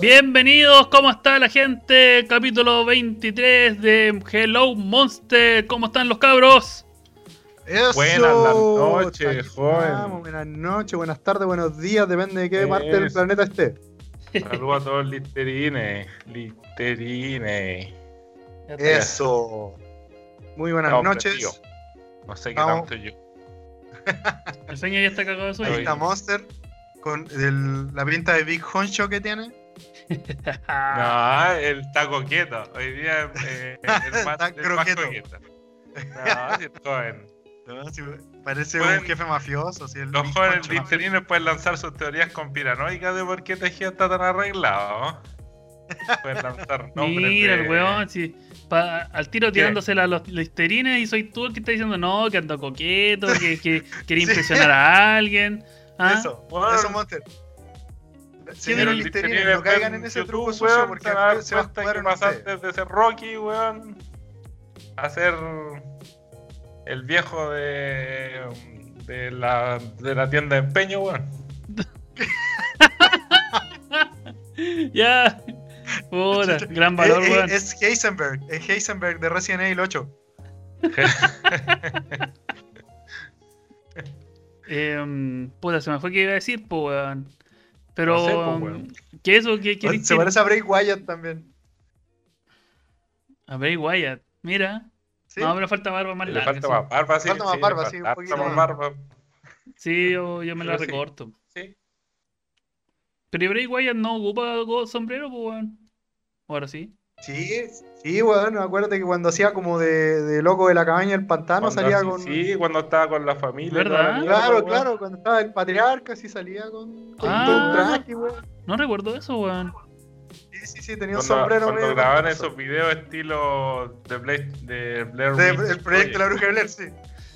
Bienvenidos, ¿cómo está la gente? Capítulo 23 de Hello Monster. ¿Cómo están los cabros? Eso. Buenas noches, joven. Buenas noches, buenas tardes, buenos días, depende de qué Eso. parte del planeta esté. Saludos a todos los listerines. Listerines. Eso. Muy buenas noches. No sé qué Vamos. tanto yo. El sueño ya está cagado de Ahí sueño. está Monster con el- la pinta de Big Honcho que tiene. Ah, No, él está coqueto. Hoy día eh, el más, Está el más croqueto. coqueto. No, si es joven. No, parece Pueden- un jefe mafioso. Los jóvenes Honcho listerines pueden lanzar sus teorías conspiranoicas de por qué Tejía está tan arreglado. Pueden lanzar nombres Mira de... el weón. Pa- al tiro tirándosela a los listerines y soy tú el que está diciendo no, que ando coqueto, que, que quiere Sí. impresionar a alguien. ¿Ah? Eso, Bueno. eso Monster. Señores Los listerines, no caigan en ese truco sucio weón, porque se a va a jugar que ustedes. pasaste de ser Rocky, weón, a ser el viejo de, de, la, de la tienda de empeño, weón. Ya. Puta, gran valor, Eh, eh, weón. es Heisenberg, es Heisenberg de Resident Evil 8. Em, puta, se me fue que iba a decir, pues, weón. Pero, No sé, po, weón. ¿qué eso? ¿Qué qué Se parece a Bray Wyatt también. A Bray Wyatt, mira. ¿Sí? No, pero falta barba más Le larga. falta más barba, sí. Falta más sí, barba, sí, un poquito más más. barba. Sí, yo, yo me la sí. recorto. Sí. Pero ¿y Bray Wyatt no ocupa sombrero, pues, weón. Ahora sí. Sí, sí, weón. acuérdate que cuando hacía como de, de loco de la cabaña del pantano Cuando salía así- con. Sí, cuando estaba con la familia. ¿Verdad? la Claro, weón. claro, cuando estaba el patriarca sí salía con, con Ah. traje, weón. No recuerdo eso, weón. Sí, sí, sí, tenía un sombrero cuando medio grababan esos videos estilo de Blair, de Blair De- Witch el proyecto de la bruja de Blair, sí.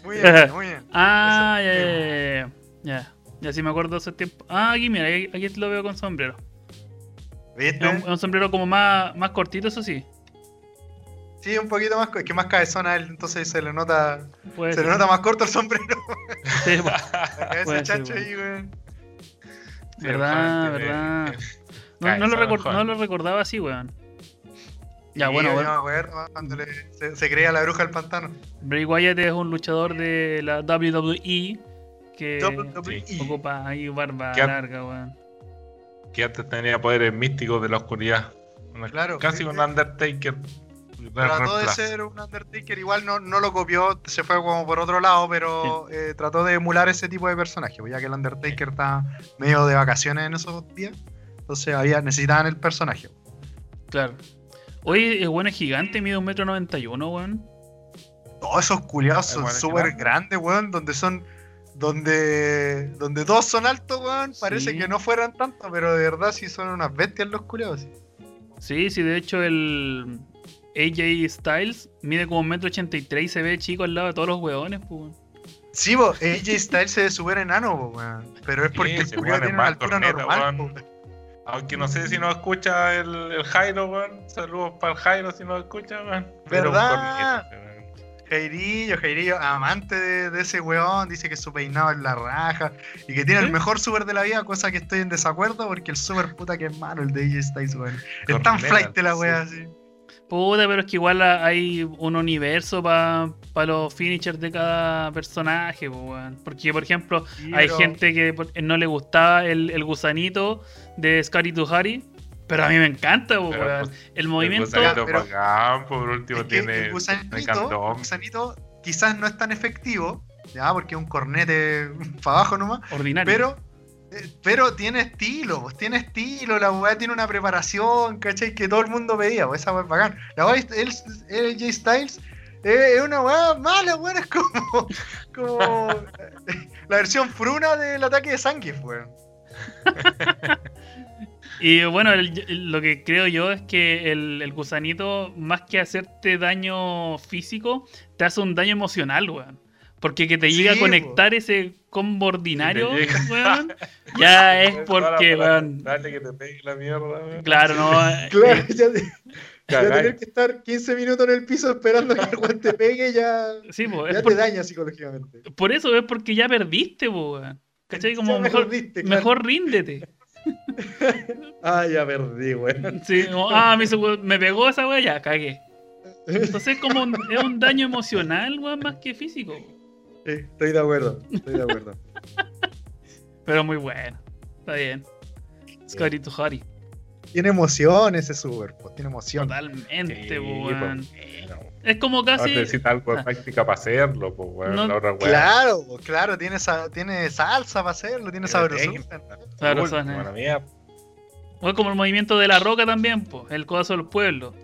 Muy bien, muy bien. Ah, ya, ya, ya, ya, sí me acuerdo hace tiempo. Ah, aquí, mira, aquí, aquí lo veo con sombrero. ¿Viste? Es un, es un sombrero como más, más cortito, eso sí. Sí, un poquito más, es que más cabezón a él, entonces se le nota, Puede se le nota más corto el sombrero. Sí, pues, La cabeza chancho weón. ahí, weón. Sí, verdad, verdad. No, no lo no recordaba así, weón. Ya, Sí, bueno, acuerdo cuando le- se, se creía la bruja del pantano. Bray Wyatt es un luchador de la WWE que WWE. ocupa ahí barba Que larga, weón. Que antes tenía poderes místicos de la oscuridad. Claro, Casi un. Undertaker. Trató de ser un Undertaker, igual no, no lo copió, se fue como por otro lado, pero eh, trató de emular ese tipo de personaje, pues ya que el Undertaker está medio de vacaciones en esos días, entonces había, necesitaban el personaje. Claro. Hoy es bueno, es gigante, mide un metro noventa y uno, weón. Todos esos culiados son súper grande. grandes, weón, donde son, donde, donde todos son altos, weón, parece Sí. que no fueran tantos, pero de verdad sí son unas bestias los culiados. sí. Sí, sí, de hecho el AJ Styles mide como un metro ochenta y tres y se ve chico al lado de todos los weones, pues. Sí, bo, AJ Styles se ve súper enano, bo, weón, pero es porque Sí, el es tiene una altura corneta, normal. Aunque no sé si nos escucha el, el Jairo, weón. Saludos para el Jairo si nos escucha, weón. ¿Verdad? Jairillo, Jairillo, amante de, de ese weón, dice que su peinado es la raja y que tiene el ¿Sí? mejor super de la vida, cosa que estoy en desacuerdo porque el super puta que es malo el de AJ Styles, weón. Es tan flight la sí. wea así. Puta, pero es que igual ha- hay un universo para los finishers de cada personaje, weón. Porque, por ejemplo, Sí, hay pero- gente que por- no le gustaba el, el gusanito de Scary to Harry, pero a mí me encanta, Pero, weón. pues, El movimiento. El gusanito pero- bacán, por último Es que tiene. el gusanito, el gusanito quizás no es tan efectivo, ya, porque es un cornete para abajo nomás, ordinario. pero eh, pero tiene estilo, pues tiene estilo, la weá tiene una preparación, ¿cachai? Que todo el mundo pedía, pues esa weá es bacán. La weá, él, él, J Styles, eh, es una weá mala, weón, es como, como eh, la versión fruna del ataque de Zangief, weón. Y bueno, lo que creo yo es que el, el gusanito, más que hacerte daño físico, te hace un daño emocional, weón. Porque que te Sí, llegue a po. conectar ese combo ordinario, te weón, ya es porque, weón. Dale que te pegue la mierda, weón. Claro, no. eh, Claro, eh, ya, ya Cagáis. tener que estar 15 minutos en el piso esperando que el weón te pegue, ya, sí, po, ya es te por, daña psicológicamente. por eso es porque ya perdiste, weón. ¿Cachai? Como Ya mejor, claro. ríndete. Ah, ya perdí, weón. Sí, como, ah, me, hizo- me pegó esa weá, ya cagué. Entonces es como un, es un daño emocional, weón, más que físico. Estoy de acuerdo, estoy de acuerdo. Pero muy bueno. Está bien. Scotty to Hottie. Tiene emoción ese super, pues, tiene emoción. Totalmente, Sí, weón. pues. Es como casi. necesita algo de Ah. práctica para hacerlo, pues, weón. No, la otra weá. Claro, pues, claro, tiene, sa- tiene salsa para hacerlo, tiene sabrosura. mía. O es como el movimiento de la roca también, pues. El codazo del pueblo.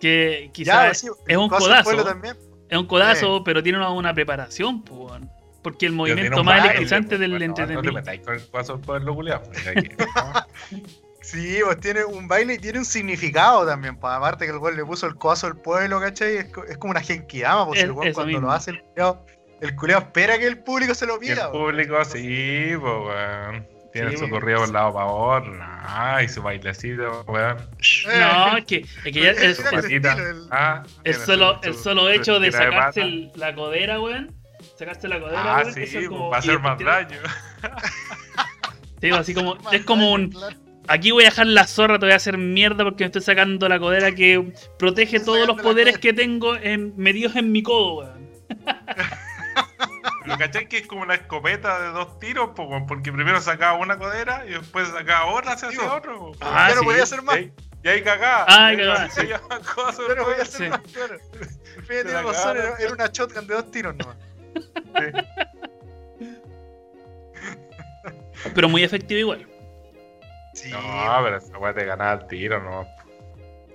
Que Ya, quizás sí, es un Cosa del pueblo codazo. también. Es un codazo, pero tiene una, una preparación, pues, weón. Porque el movimiento más electrizante pues, del bueno, No te entretenimiento. metáis con el paso del pueblo culiado. pues. Sí, pues tiene un baile y tiene un significado también, pues aparte que el güey le puso el codazo al pueblo, ¿cachai? Es, co- es como una genkidama, pues Es- el güey cuando mismo. lo hace el culiao, el espera que el público se lo Y el pida. pues. público, sí, pues, weón. Tiene Sí, su pues. corrido por lado para otro. nah, y su bailecito, weón. No, es que, es que ya es, es- el Ah, el solo, su- el solo hecho de sacarse el- la codera, weón. Sacarse la codera, Ah, weón. sí, eso pues, como- va a hacer más daño. Sí, así como, es como un, aquí voy a dejar la zorra, te voy a hacer mierda porque me estoy sacando la codera que protege todos los poderes que tengo en, medidos en mi codo, weón. Pero cachai que es como una escopeta de dos tiros, po, porque primero sacaba una codera y después sacaba otra hacia Sí, hacia po. otro. po. Ah, ya no sí. podía hacer más. y ahí cagaba. Ah, cagaba, sí. se no podía hacer Sí. más, claro. La razón, era, era una shotgun de dos tiros nomás. Pero muy efectivo igual. Sí, No, pero esa weá te ganaba el tiro, no.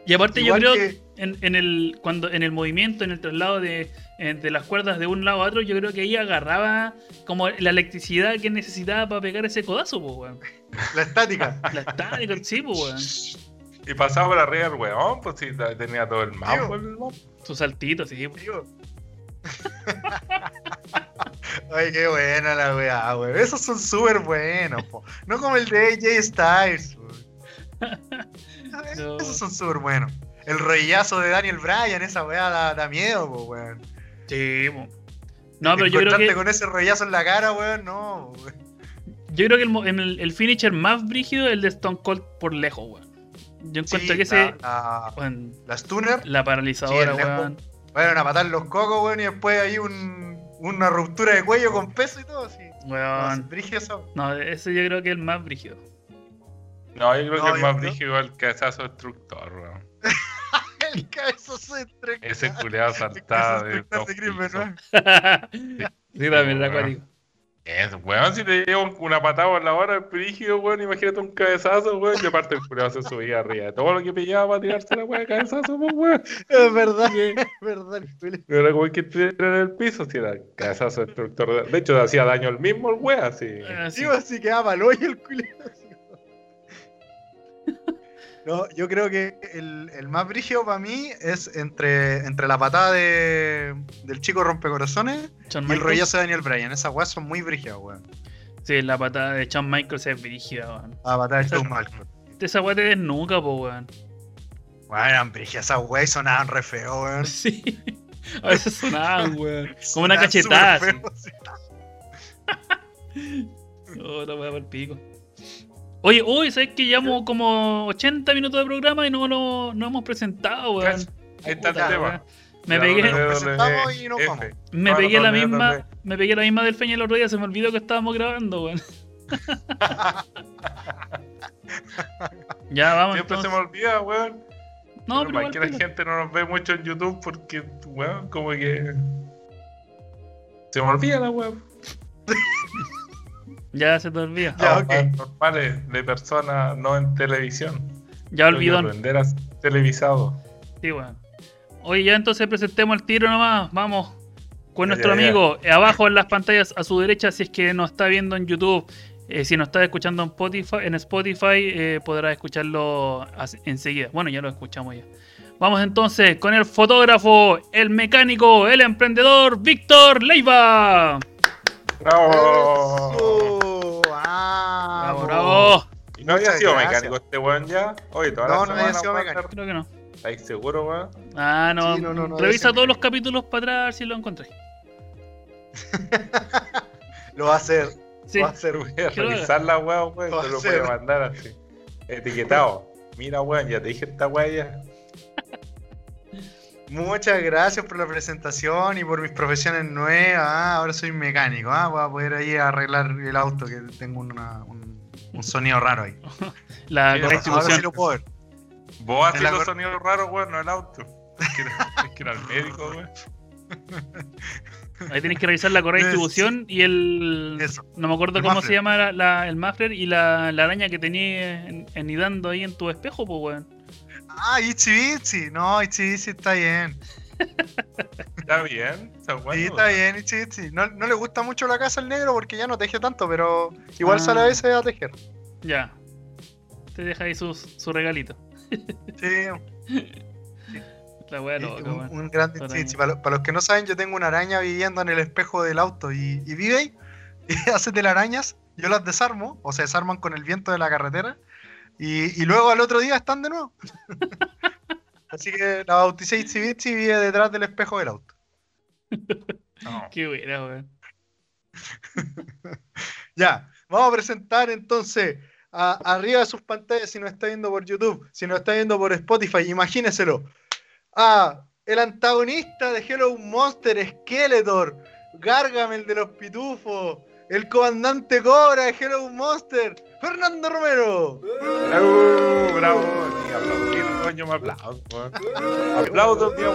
Y aparte igual yo creo que- en, en el cuando en el movimiento, en el traslado de, eh, de las cuerdas de un lado a otro, yo creo que ahí agarraba como la electricidad que necesitaba para pegar ese codazo, pues, weón. la estática. La estática, sí, pues, weón. Y pasaba por arriba el weón, pues si tenía todo el mambo. Su saltito, sí. pues. Tío. Ay, qué buena la weá, weón. Esos son súper buenos, po. No como el de AJ Styles, weón. No. Esos son súper buenos. El rollazo de Daniel Bryan, esa weá da, da miedo, po, weón. Sí, po. No, pero yo creo que con ese rollazo en la cara, weón, no, weón. yo creo que el, mo- en el, el finisher más brígido es el de Stone Cold por lejos, weón. Yo encuentro Sí, que ese la, la, weón, la stunner, la paralizadora, Sí, weón. bueno, a matar los cocos, weón, y después hay un, una ruptura de cuello con peso y todo, así. Weón. Brígido eso. No, ese yo creo que es el más brígido. No, yo creo No, que el más brígido es el cabezazo destructor, weón. El cabezazo de tres. Ese culeado El saltaba cabezazo de Chris pisos. Benoit. sí, también era weón. acuático. Es, weón, si te llevo una patada en la hora, el brígido, weón, imagínate un cabezazo, weón, y aparte el culeado se subía arriba. de Todo lo que pillaba para tirarse la de cabezazo, pues, weón. Es verdad, es verdad. el. No era como el que estuviera en el piso, si era cabezazo destructor. De hecho, hacía daño el mismo el weón, así. Ah, sí. Sí, así quedaba mal hoy el culo. No, yo creo que el, el más brígido para mí es entre, entre la patada de, del chico rompecorazones y el rollazo de Daniel Bryan. Esas weas son muy brígidas, weón. Sí, la patada de Shawn Michaels es brígida, weón. La patada de Shawn Michaels. Esa weá te desnuca, po, weón. Weón, eran brígidas esas weas y sonaban re feo, weón. Sí. A veces sonaban, weón. Como una cachetada. feo, sí. Oh, la weá por pico. Oye, hoy, ¿sabes que llevamos como 80 minutos de programa y no lo no hemos presentado, weón? Ahí está el tema. Me pegué, y nos vamos. me No, pegué no, la no, misma, me pegué la misma del Feña el otro día, se me olvidó que estábamos grabando, weón. ya vamos Siempre se me olvida, weón. No, pero que la gente no nos ve mucho en YouTube porque, weón, como que. Se me olvida la weón. ya se te olvida. Ya, Estamos ok. más normales de personas no en televisión. Ya olvidó. aprender a televisado. Sí, weón. Oye, ya entonces presentemos el tiro nomás. Vamos con Ya, nuestro ya, ya. amigo. eh, Abajo en las pantallas a su derecha, si es que nos está viendo en YouTube. eh, si nos está escuchando en Spotify, en Spotify eh, podrá escucharlo enseguida. Bueno, ya lo escuchamos ya. Vamos entonces con el fotógrafo, el mecánico, el emprendedor, Víctor Leiva. ¡Bravo! Eso, Bravo, po. bravo. ¿Y no había sido gracias. mecánico este weón ya? Oye, toda la No, no había sido mecánico. Creo que no. ¿Estáis seguros, weón? Ah, no. Sí, no, no, no, Revisa todos los capítulos para atrás a ver si lo encontré. Lo va a hacer. Sí. Va a lo haga. revisar la weá, weón. A Te lo a mandar así. Etiquetado. Mira, weón, ya te dije esta weá ya. Muchas gracias por la presentación y por mis profesiones nuevas. Ah, ahora soy mecánico. Ah, voy a poder ahí arreglar el auto que tengo una- un, un sonido raro ahí. La Ahora distribución. sí lo puedo ver. Vos Es haces los sonidos raros, weón, no el auto. Es que era, es que era el médico, weón. Ahí tienes que revisar la correcta Es- distribución y el. Eso. No me acuerdo El cómo muffler. se llama la, la- el muffler y la, la araña que tenía en- anidando ahí en tu espejo, pues, weón. Ah, Itchy Bitsy. No, Itchy Bitsy está bien. Está bien, está bueno. Sí, está bien, Itchy Bitsy. No, no le gusta mucho la casa al negro porque ya no teje tanto, pero igual Ah. sale a veces a tejer. Ya. Te deja ahí su, su regalito. Sí, La weá y loca, un, weón. un gran. Itchy. Para, lo- para los que no saben, yo tengo una araña viviendo en el espejo del auto y, y vive ahí y hace telarañas. Yo las desarmo, o se desarman con el viento de la carretera. Y, y luego al otro día están de nuevo. Así que la bauticé Bitsy y vive detrás del espejo del auto. No. Qué buena, weón. Ya, vamos a presentar entonces a- arriba de sus pantallas si nos está viendo por YouTube, si nos está viendo por Spotify, imagíneselo. A el antagonista de Hello Monster, Skeletor, Gargamel de los Pitufos, el comandante Cobra de Hello Monster, Fernando Romero. Bravo, bravo. Ni aplaudir, coño, me aplaudo, weón. Aplaudo, tío.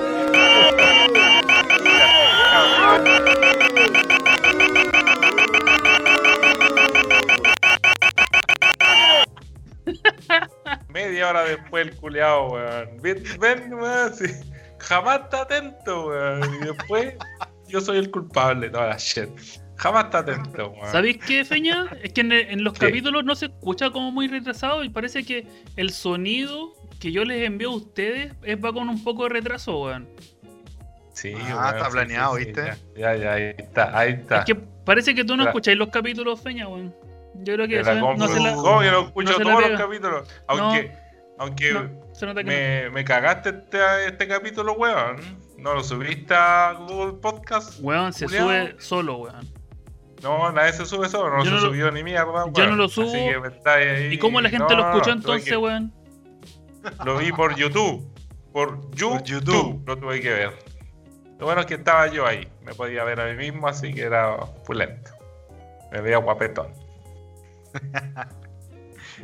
Media hora después el culeado, weón. Ven, ven, weón. sí. Jamás está atento, weón. Y después yo soy el culpable de toda la shit. Jamás está atento, weón. ¿Sabéis qué, Feña? Es que en, en los ¿Qué? capítulos no se escucha como muy retrasado y parece que el sonido que yo les envío a ustedes es va con un poco de retraso, weón. Sí, Ah, weón, está sí, planeado, sí, sí, ¿viste? Ya, ya, ya, ahí está, ahí está. Es que parece que tú no escucháis los capítulos, Feña, weón. Yo creo que eso no se la, ¿Cómo que no escucho no todos los capítulos? Aunque, aunque no, se nota que me, me cagaste este, este capítulo, weón. No lo subiste a Google Podcast. Weón, se sube solo, weón. No, nadie se sube solo, no Yo se no lo- subió ni mierda. yo no lo subo. Así que me estáis ahí- ¿Y cómo la gente No, lo escuchó entonces, que- weón? Lo vi por YouTube. Por YouTube, Por YouTube. lo tuve que ver. Lo bueno es que estaba yo ahí. Me podía ver a mí mismo, así que era pulento. Me veía guapetón.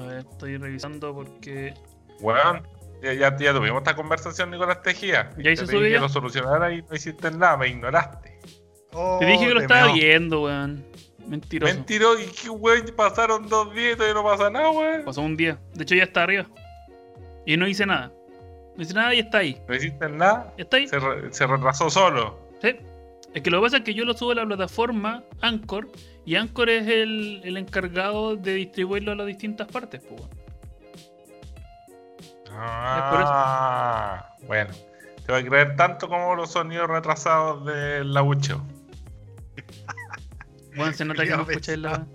A ver, estoy revisando porque. Weón, ya, ya, ya tuvimos esta conversación, Nicolás Tejía. ¿Ya Te hizo pedí su que lo solucionara y no hiciste nada, me ignoraste. Oh, Te dije que lo estaba viendo, weón. Mentiroso. Mentiroso, y qué weón, pasaron dos días y todavía no pasa nada, weón. Pasó un día. De hecho, ya está arriba. Y no hice nada. No hice nada y está ahí. No hiciste nada, ¿Ya está ahí? se, re- se retrasó solo. Sí. Es que lo que pasa es que yo lo subo a la plataforma Anchor y Anchor es el, el encargado de distribuirlo a las distintas partes, pues. weón. Ah, bueno. Te voy a creer tanto como los sonidos retrasados del labucho. Bueno, se nota que no escucháis la.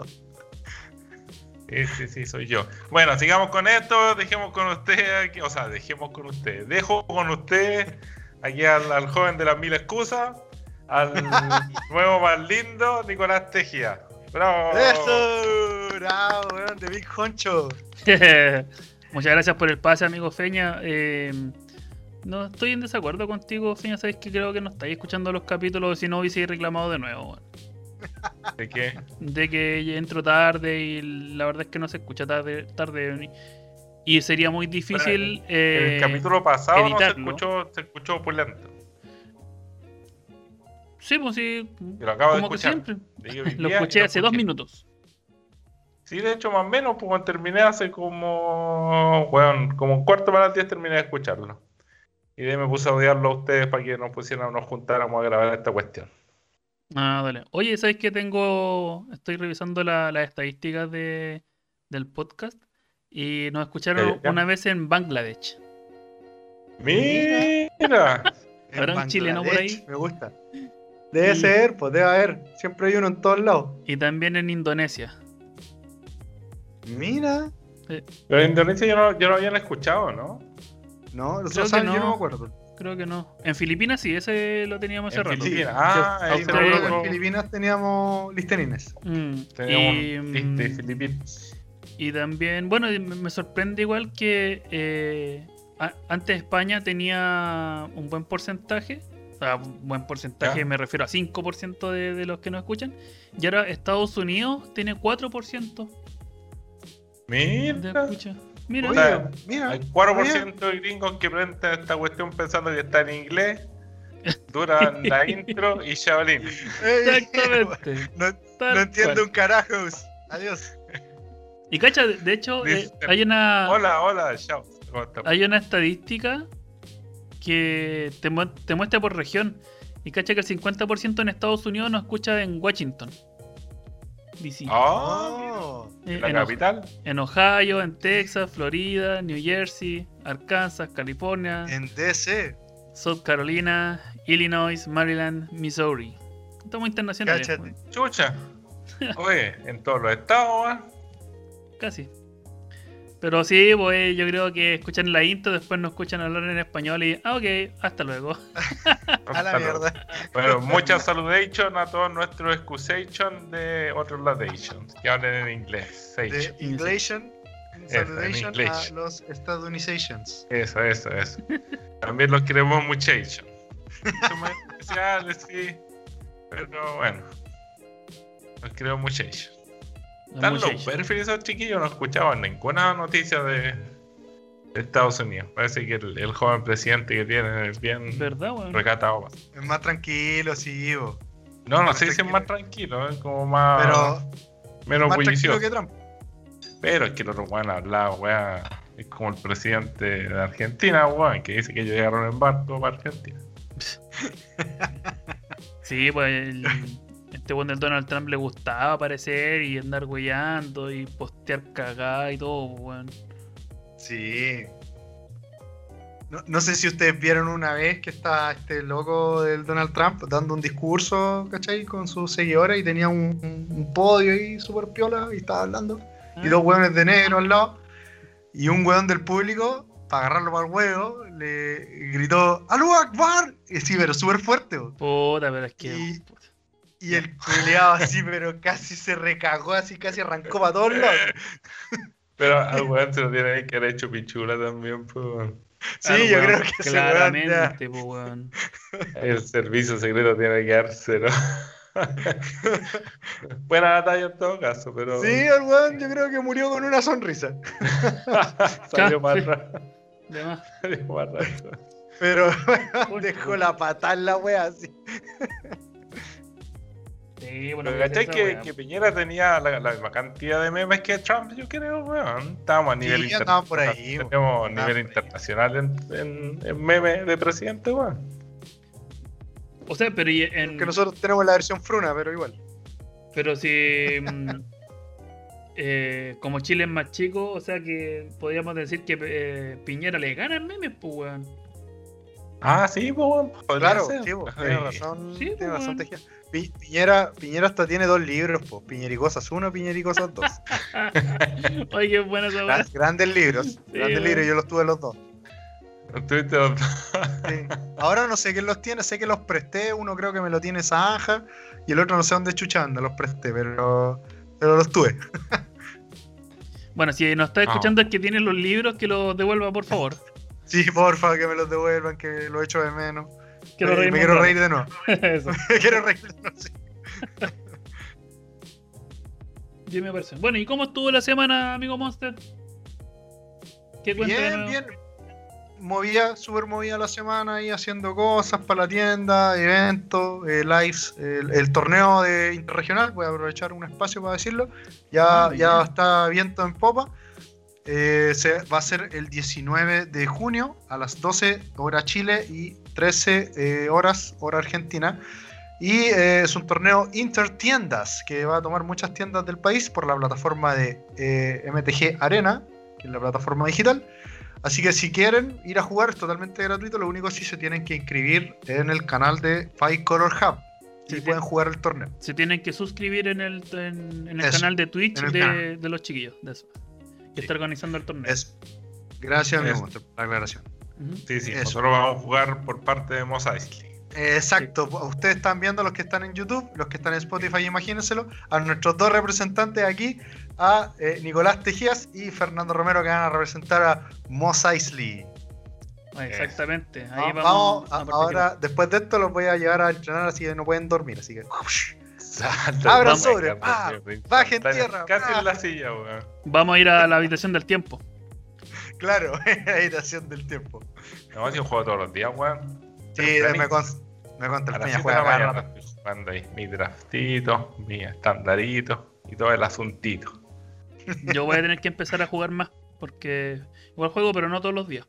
Sí, sí, sí, soy yo. Bueno, sigamos con esto, dejemos con usted, aquí- o sea, dejemos con usted, dejo con usted aquí al, al joven de las mil excusas, al nuevo más lindo, Nicolás Tejía. ¡Bravo! Eso, bravo, weón, de Big Honcho. Muchas gracias por el pase, amigo Feña. Eh, no estoy en desacuerdo contigo, Feña. Sabes que creo que no estáis escuchando los capítulos, si no hubiese reclamado de nuevo. weón. ¿De qué? De que entro tarde y la verdad es que no se escucha tarde. tarde y sería muy difícil. eh, el capítulo pasado no se escuchó, se escuchó opulento. Sí, pues sí. Y lo acabo de Como que escuchar. siempre. Llegué hoy Lo escuché hace dos minutos. Sí, de hecho, más o menos, pues cuando terminé hace como. Bueno, como un cuarto para las 10 terminé de escucharlo. Y de ahí me puse a odiarlo a ustedes para que nos pusieran, nos juntáramos a grabar esta cuestión. Ah, dale. Oye, ¿sabes que tengo? Estoy revisando la- las estadísticas de, del podcast y nos escucharon Ya, ya, ya. una vez en Bangladesh. Mira, En ¿Habrá un chileno por Bangladesh, ahí? Me gusta. Debe Y- ser, pues debe haber. Siempre hay uno en todos lados. Y también en Indonesia. Mira. pero en Indonesia yo no, yo no habían escuchado, ¿no? No, Creo que saben, yo no. no me acuerdo. Creo que no. En Filipinas sí, ese lo teníamos hace En rato. Filipinas. Ah, Sí, ahí en Filipinas teníamos listerines. Mm, y, liste mm, Filipinas. y también, bueno, me sorprende igual que eh, a- antes España tenía un buen porcentaje. O sea, un buen porcentaje, Ya. me refiero a 5% de, de los que nos escuchan. Y ahora Estados Unidos tiene 4% de Mira. escucha. Mira, O sea, mira, Hay 4% de gringos que prenden esta cuestión pensando que está en inglés. Duran la intro y Shaolin. Exactamente. no, no entiendo cual. un carajos. Adiós. Y cacha, de hecho, eh, hay una. Hola, hola, chao. ¿Cómo estás? hay una estadística que te, mu- te muestra por región. Y cacha que el 50% en Estados Unidos nos escucha en Washington. DC. Ah, Oh, Eh, la en, Ohio- capital. en Ohio, en Texas, Florida, New Jersey, Arkansas, California, en DC. South Carolina, Illinois, Maryland, Missouri. Estamos internacionales. Cáchate. Chucha. Oye, en todos los estados, weón. Casi. Pero sí, pues yo creo que escuchan la intro, después nos escuchan hablar en español y, ah, ok, hasta luego. A la mierda. Bueno, muchas salutations a todos nuestros excusation de otros latations que hablen en inglés. De en Saludation a los estadounidenses. Eso, eso, eso. También los queremos muchachos. Son más especiales, sí. Pero bueno. Los queremos muchachos. Están los perfiles esos chiquillos, no escuchaban ninguna noticia de, Estados Unidos. Parece que el, el joven presidente que tienen es bien ¿Verdad, weón? recatado. Es más tranquilo, sí, bo. No, no sé si es más tranquilo, es como más. Pero menos más bullicioso. que Trump. Pero es que los otro weón hablaba, weón. Es como el presidente de Argentina, weón, que dice que ellos llegaron en barco para Argentina. Sí, pues el- este weón del Donald Trump le gustaba aparecer y andar weyando y postear cagada y todo, weón. Sí. No, no sé si ustedes vieron una vez que está este loco del Donald Trump dando un discurso, ¿cachai? Con sus seguidores y tenía un, un- un podio ahí súper piola y estaba hablando. Y dos hueones de negro al lado. Y un hueón del público, para agarrarlo para el huevo, le gritó ¡Alú Akbar! Y sí, pero súper fuerte. Puta, pero es que. Y- Y el culeado así, pero casi se recagó, así casi arrancó para todos lados. Pero al weón se lo tiene que haber hecho pichula también, pues. Sí, Ah, yo weón, creo que ya- Claramente, pues, weón. El servicio secreto tiene que dárselo. Buena batalla en todo caso, pero Sí, el weón yo creo que murió con una sonrisa. salió más. Salió más raro. Pero dejó la patada en la wea así. Sí, bueno, Pero ¿cachai que, Piñera tenía la, la misma cantidad de memes que Trump? Yo creo, weón. Estábamos a nivel Sí, andaba por internacional. ahí. Tenemos nivel por ahí. internacional en, en, en memes de presidente, weón. O sea, pero y en. Que nosotros tenemos la versión fruna, pero igual. Pero si. mm, eh, como Chile es más chico, o sea que podríamos decir que eh, Piñera le gana en memes, pues, weón. Ah, sí, pues, Claro, sí, tiene razón. Sí, tiene razón. Pi- Piñera, Piñera hasta tiene dos libros, po. Piñericosas 1, Piñericosas 2. Oye, qué buena esa grandes libros, grandes weón. libros, yo los tuve los dos. Tuviste los- Sí. Ahora no sé quién los tiene, sé que los presté, uno creo que me lo tiene Zanja y el otro no sé dónde chucha anda, los presté, pero, pero los tuve. Bueno, si nos está escuchando el que tiene los libros, que los devuelva, por favor. Sí, porfa, que me los devuelvan, que lo echo de menos. Quiero Eh, reírme me quiero reír de nuevo. Eso. Me quiero reír de nuevo, sí. Bueno, ¿y cómo estuvo la semana, amigo Monster? ¿Qué Bien, bien. Movía, súper movida la semana ahí haciendo cosas para la tienda, eventos, eh, lives. El, el torneo de interregional, voy a aprovechar un espacio para decirlo. Ya, Ah, ya está viento en popa. Eh, se, va a ser el 19 de junio a las 12 hora Chile y 13 eh, horas hora Argentina. Y eh, es un torneo intertiendas que va a tomar muchas tiendas del país por la plataforma de MTG Arena, que es la plataforma digital. Así que si quieren ir a jugar es totalmente gratuito, lo único sí se tienen que inscribir en el canal de Five Color Hub y Sí, pueden jugar el torneo. Se tienen que suscribir en el, en, en el Eso, canal de Twitch de, canal. de los chiquillos. De eso. Que Sí. está organizando el torneo. Es, gracias, Eso. amigo, por la aclaración. Sí, sí, Eso. nosotros vamos a jugar por parte de Mos Eisley. Eh, Exacto, ustedes están viendo los que están en YouTube, los que están en Spotify, imagínenselo, a nuestros dos representantes aquí, a eh, Nicolás Tejías y Fernando Romero, que van a representar a Mos Eisley. Ah, Exactamente. Ahí Va- vamos, vamos, a a- ahora, después de esto, los voy a llevar a entrenar así que no pueden dormir, así que. Abran vamos a sobre, ah, bajen instantánea, tierra, Casi ah. en la silla, weón. Vamos a ir a la habitación del tiempo. Claro, habitación del tiempo. No, si yo juego todos los días, weón. Sí, me consta, me el las Peña 7 de juega la cada mañana jugando ahí mi draftito, mi estandarito y todo el asuntito. Yo voy a tener que empezar a jugar más. Porque igual juego, pero no todos los días.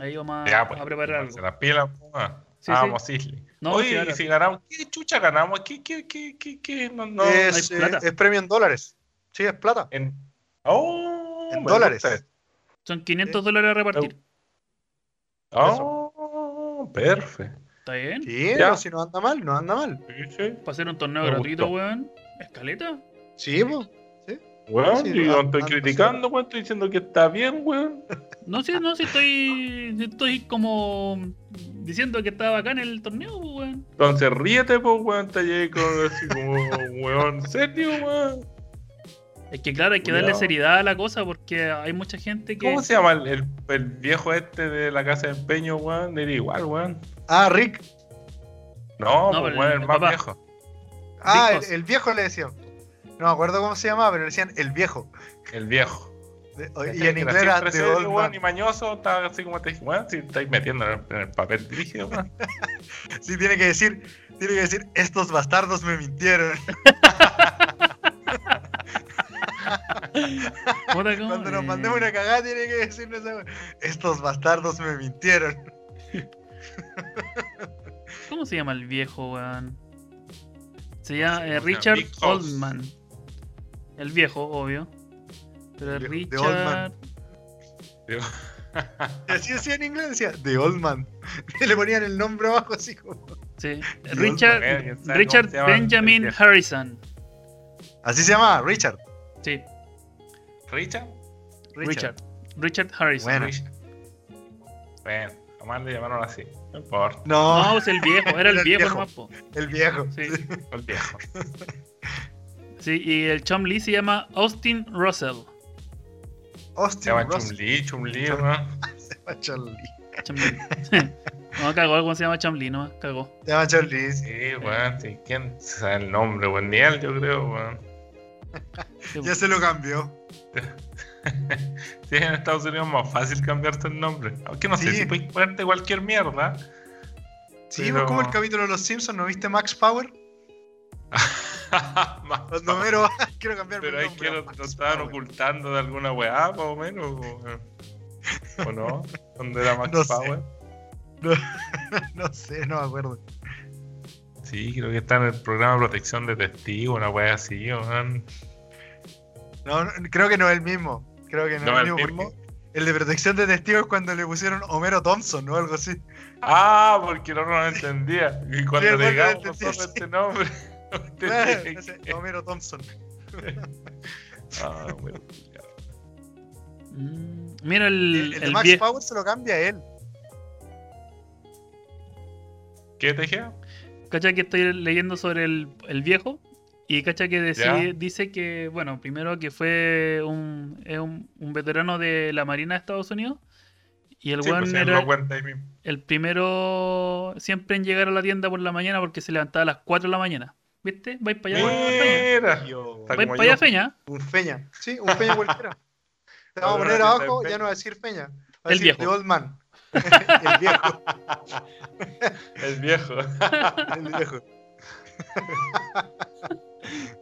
Ahí vamos a, Ya, pues, a preparar algo. Se las pilas, weón. Sí, ah, sí. Mos Eisley. No, Oye, sí, y si ganamos, ¿qué chucha ganamos? ¿Qué, qué, qué, qué, qué? No, no. es, hay plata. eh, es premio en dólares. Sí, es plata. En... Oh, En dólares. gusta. Son 500 dólares a repartir. Oh, perfecto. ¿Está bien? Sí, Ya. no, si no anda mal, no anda mal. Sí, sí. Para hacer un torneo Me gratuito, gustó. weón. ¿Escaleta? Sí, pues. Weón, Sí, yo no, no estoy criticando, weón, estoy diciendo que está bien, weón. No sé, no, si estoy. estoy como diciendo que está bacán el torneo, pues, weón. Entonces ríete, pues, weón, te llegué con así como, weón, serio, weón. Es que claro, hay que darle seriedad a la cosa porque hay mucha gente que. ¿Cómo se llama el, el- el viejo este de la casa de empeño, weón? Era igual, weón. Ah, Rick. No, No, pues, weón, el el más papá. viejo. Ah, el viejo le decían. No me acuerdo cómo se llamaba, pero le decían el viejo. El viejo. Y en inglés era The Old Man. y mañoso, estaba así como te dije, weón, si estáis metiendo en el, papel dirigido. Sí, tiene que decir, tiene que decir, estos bastardos me mintieron. Cuando nos mandemos una cagada tiene que decirnos estos bastardos me mintieron. ¿Cómo se llama el viejo, weón? Se llama eh, llama, Richard. Oldman. El viejo, obvio. Pero es The Richard. Oldman. Y así decía en inglés, decía The Old Man. Le ponían el nombre abajo así como. Sí. The Richard, Oldman, ¿quién sabe Richard llama Benjamin? Harrison. Así se llamaba, Richard. Sí, ¿Richard? Richard. Richard Harrison. Bueno. Richard. Bueno, jamás le llamaron así. No importa, No, No, pues el viejo, era el El viejo, viejo. nomás, po. el viejo. Sí. el viejo. Sí, y el Chom Lee se llama Austin Russell. Se Austin llama. Chumli, Chumli, ¿no? Se llama Charlie. Chom Lee. no, cagó, ¿cómo se llama Chom Lee? No, cagó. Se llama Charlie. sí. Weón, sí. ¿Quién sabe el nombre, weón? Ni él, yo creo, weón. Ya se lo cambió. Sí, en Estados Unidos es más fácil cambiarte el nombre. Aunque no sé si puedes ponerte cualquier mierda. Sí, Pero- pues como el capítulo de los Simpsons, ¿no viste Max Power? Cuando Homero, quiero cambiar Pero nombre. que lo, estaban ocultando de alguna weá, más o menos. ¿O, o no? ¿Dónde era Max No. Power? No sé, no me acuerdo. Sí, creo que está en el programa de protección de testigos, una weá así, weón. No, no, creo que no es el mismo. Creo que no, ¿No es el mismo. El de protección de testigos cuando le pusieron Homero Thompson o algo así. Ah, porque no lo entendía. Y cuando el le no sí. este nombre, que- Homero Thompson. Ah, bueno. Mm, Mira el, El, el el Max. Power se lo cambia a él. ¿Qué te dije? ¿Cacha que estoy leyendo sobre el, el viejo? Y cacha que decide- dice que, bueno, primero que fue un, es un, un veterano de la Marina de Estados Unidos. Y el Sí, weón pues era el primero siempre en llegar a la tienda por la mañana porque se levantaba a las 4 de la mañana. ¿Viste? Vais para allá, Feña. Mira. Vais para allá. Feña. Un feña. Sí, un feña cualquiera. Te vamos a poner abajo, ya no va a decir feña. Va a El decir viejo. The Old Man. el viejo. El viejo. El viejo.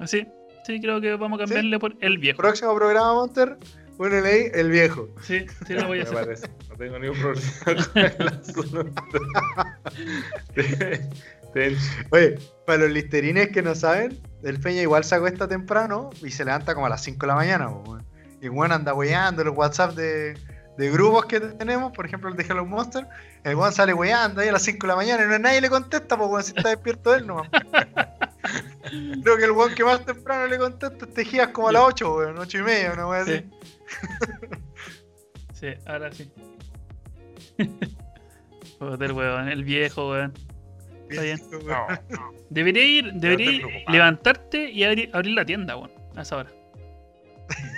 Sí, sí, creo que vamos a cambiarle por el viejo. Próximo programa, Monter. Ponele ahí el viejo. Sí, sí, lo voy a Me hacer. parece. No tengo ningún problema con el asunto. Ten- Oye, para los listerines que no saben, el Peña igual se acuesta temprano y se levanta como a las 5 de la mañana. weón. Y bueno, anda weyando los WhatsApp de, de grupos que tenemos, por ejemplo el de Hello Monster. El weón sale weyando ahí a las 5 de la mañana y no nadie le contesta, pues weón, si está despierto él nomás. Creo que el weón que más temprano le contesta es Tejías como a las 8, weón, 8 y media, una weá así. Sí. Sí, ahora sí. El weón, el viejo, weón. Está bien. No, no. Debería ir, debería ir, preocupes. levantarte y abrir, abrir la tienda, weón. A esa hora.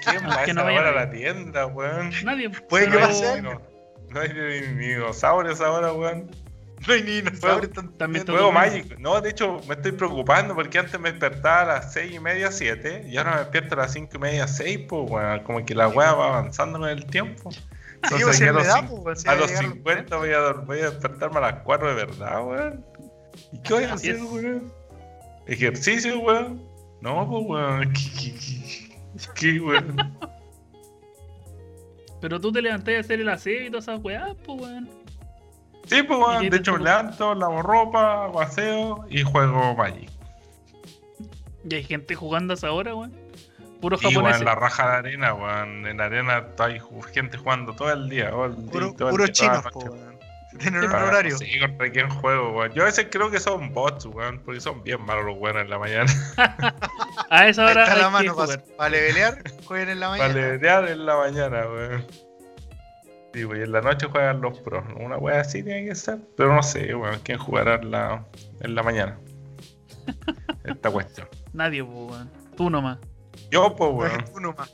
¿Quién va a que esa no hora a nadie. la tienda, weón? Nadie. Puede que pero- pase No, no hay ni, dinosaurios ahora, weón. No hay ni dinosaurios También Juego. Magic. No, de hecho, me estoy preocupando porque antes me despertaba a las 6 y media, 7. Y ahora me despierto a las 5 y media, 6, pues, weón. Como que la weá va avanzando con el tiempo. Sí, Entonces, pues, aquí a en los, cin- pues, a a los llegar a los 50 voy a, voy a despertarme a las 4 de verdad, weón. ¿Y qué voy a hacer, weón? ¿Ejercicio, weón? No, pues, weón. ¿Qué, qué, qué, qué, weón? Pero tú te levantás a hacer el aseo y todas esas weas, pues weón. Sí, pues, ¿Y weón. De hecho, me levanto, lavo ropa, hago aseo y juego Magic. Y hay gente jugando a esa hora, weón. Puros Y, weón, japoneses. la raja de arena, weón. En la arena hay gente jugando todo el día. Todo el día, Puro, todo el puro día, chinos, po, noche. weón. Tienen un horario. Sí, contra quién juego, weón. Yo a veces creo que son bots, weón, porque son bien malos los weones en la mañana. A esa Ahí hora está la hay mano para, para levelear, jueguen en la Para mañana. levelear en la mañana, weón. Sí, pues, y en la noche juegan los pros. Una wea así tiene que ser. Pero no sé, weón, quién jugará en la, en la mañana. Esta cuestión. Nadie, pues weón. Tú nomás. Yo, pues, weón. Uno más.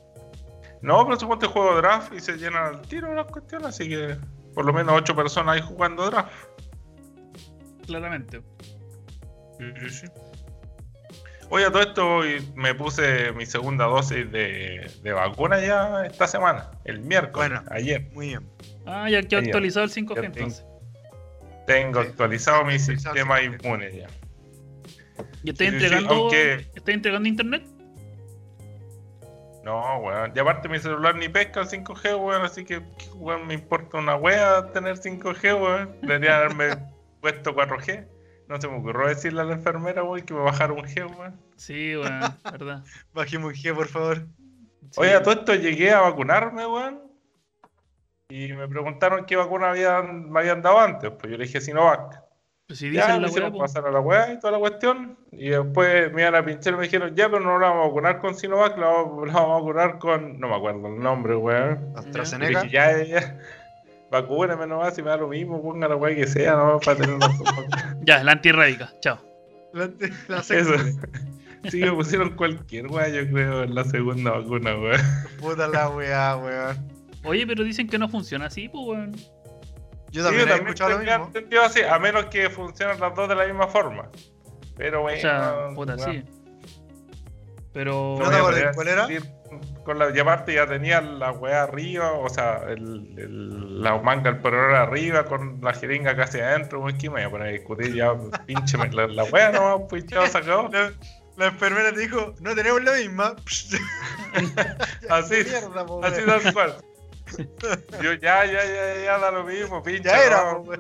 No, pero suponte juego draft y se llenan al tiro las cuestiones, así que por lo menos 8 personas ahí jugando draft. Claramente. Sí, sí, sí. Oye, a todo esto y me puse mi segunda dosis de, de vacuna ya esta semana, el miércoles, Bueno. ayer. Muy bien. Ah, ya Ya. actualizado el 5G Ya entonces. Tengo Sí. actualizado mi Actualizado sistema inmune ya. ¿Y sí, entregando, aunque- estáis entregando internet? No, weón. Y aparte mi celular ni pesca el 5G, weón, así que, weón, me importa una wea tener 5G, weón. Debería haberme puesto 4G. No se me ocurrió decirle a la enfermera, weón, que me bajara un G, weón. Sí, weón, verdad. Bajemos un G, por favor. Sí. Oye, a todo esto llegué a vacunarme, weón. Y me preguntaron qué vacuna habían, me habían dado antes. Pues yo le dije Sinovac. Pues si Ya, dicen me la hicieron weá, po. pasar a la weá y toda la cuestión. Y después me iban a pinchar y me dijeron, ya, pero no la vamos a vacunar con Sinovac, la vamos, la vamos a vacunar con. No me acuerdo el nombre, weón. Y AstraZeneca. dije, ya, ya, ya. Vacúname nomás, si me da lo mismo, ponga la weá que sea, nomás para tener una Ya, la antirrábica. Chao. La, la Eso. segunda. Sí, me pusieron cualquier weá, yo creo, en la segunda vacuna, weón. Puta la weá, weón. Oye, pero dicen que no funciona así, pues weón. Yo Sí, también yo he escuchado lo tenía mismo. así, a menos que funcionen las dos de la misma forma. Pero bueno, O sea, puta, sí. Pero. ¿No cuál era? Con la, y aparte ya tenía la weá arriba, o sea, el, el- la manga del proveedor arriba con la jeringa casi adentro, weón, que me voy a poner a discutir ya, pinche la, la weá no, pues ya se acabó. La, la enfermera te dijo, no tenemos la misma. Así, Mierda, así tal cual. Yo ya, ya, ya, ya da lo mismo, pinche. Ya era.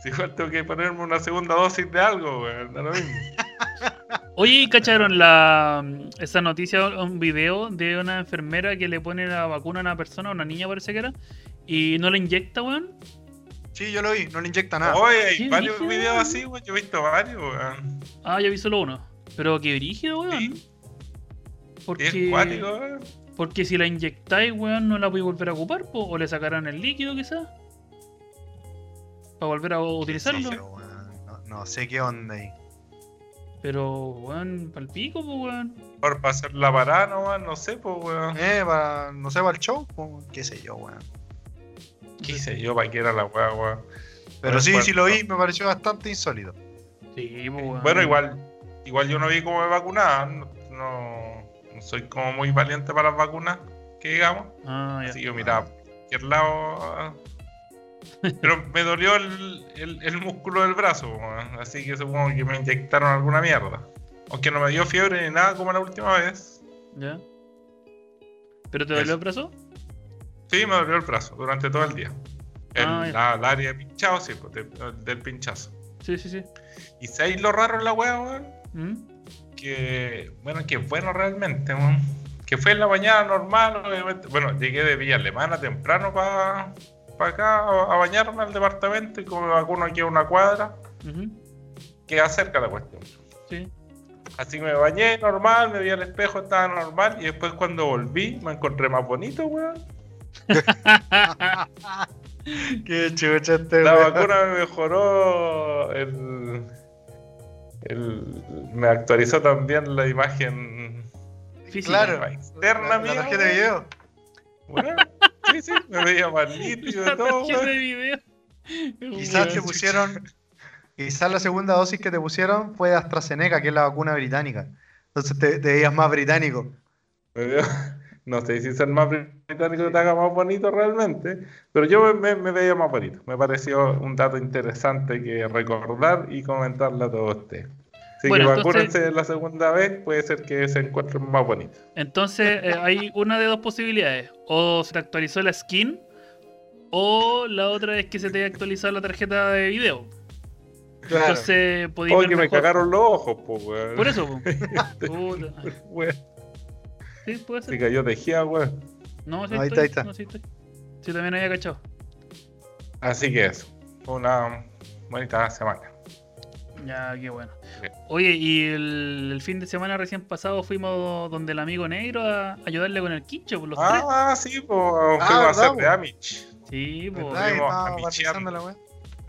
Si igual tengo que ponerme una segunda dosis de algo, weón, da lo mismo. Oye, ¿y ¿cacharon la, esa noticia, un video de una enfermera que le pone la vacuna a una persona, a una niña parece que era, y no la inyecta, weón? Sí, yo lo vi, no le inyecta nada. Oye, hay varios brígido, videos así, weón. Yo he visto varios, weón. Ah, ya vi solo uno. Pero qué brígido, weón. Sí, Porque, es cuático, weón. Porque si la inyectáis, weón, no la podéis volver a ocupar, po, o le sacarán el líquido quizás. Para volver a utilizarlo. Sí, no, no sé qué onda ahí. Pero, weón, pal pico, po, weón. Por pasar la parada nomás, no sé, pues, weón. Eh, para, no sé, para el show, po, qué sé yo, weón. ¿Qué hice yo para que era la weá, weón? Pero sí, el sí lo vi, me pareció bastante insólito. Sí, po, weón. Bueno, igual, igual yo no vi cómo me vacunaban. No soy como muy valiente para las vacunas, que digamos. Ah. Así que yo miraba por cualquier lado. ah. Pero me dolió el, el, el músculo del brazo, así que supongo que me inyectaron alguna mierda. Aunque no me dio fiebre ni nada como la última vez. ¿Ya? ¿Pero te dolió Eso. el brazo? Sí, me dolió el brazo durante todo el día. El, Ah, la, el área de pinchado, sí, pues, de- del pinchazo. Sí, sí, sí. Y ¿sabéis lo raro en la weá, weón? ¿Mm? Que, bueno, que bueno realmente. Que fue en la mañana normal, obviamente. Bueno, llegué de Villa Alemana temprano para acá a, a bañarme al departamento y como me vacuno aquí a una cuadra, Ujú. queda cerca la cuestión. Sí. Así que me bañé normal, me vi al espejo, estaba normal. Y después cuando volví, me encontré más bonito, weón. Qué chucha este La vacuna me mejoró el, el- me actualizó también la imagen Física. Claro. externa La, mía. la tarjeta de video. weón. Sí, sí, me veía más nítido y todo, de video. Quizás te pusieron. Quizás la segunda dosis que te pusieron fue AstraZeneca, que es la vacuna británica. Entonces te, te veías más británico. Me veo- no sé si ser más británico te haga más bonito realmente, pero yo me, me- me veía más bonito. Me pareció un dato interesante que recordar y comentarle a todos ustedes. Así Bueno, que entonces- vacúnense la segunda vez, puede ser que se encuentren más bonitos. Entonces eh, hay una de dos posibilidades. O se te actualizó la skin. O la otra es que se te haya actualizado la tarjeta de video. Claro. Entonces podéis Oye, me cagaron los ojos, pues, weón. Por eso, po. Puta. Weón, Sí, puede Se ser. cayó tejía, weón. No, sí Ahí estoy, está, ahí está. no, sí estoy. Sí, también había cachado. Así que eso. Fue una bonita semana. Ya, qué bueno. Oye, y el, el fin de semana recién pasado fuimos donde el amigo negro a ayudarle con el quincho, por los tres. Ah, sí, pues fuimos Ah, a hacer ¿verdad, po? damage. Sí, pues.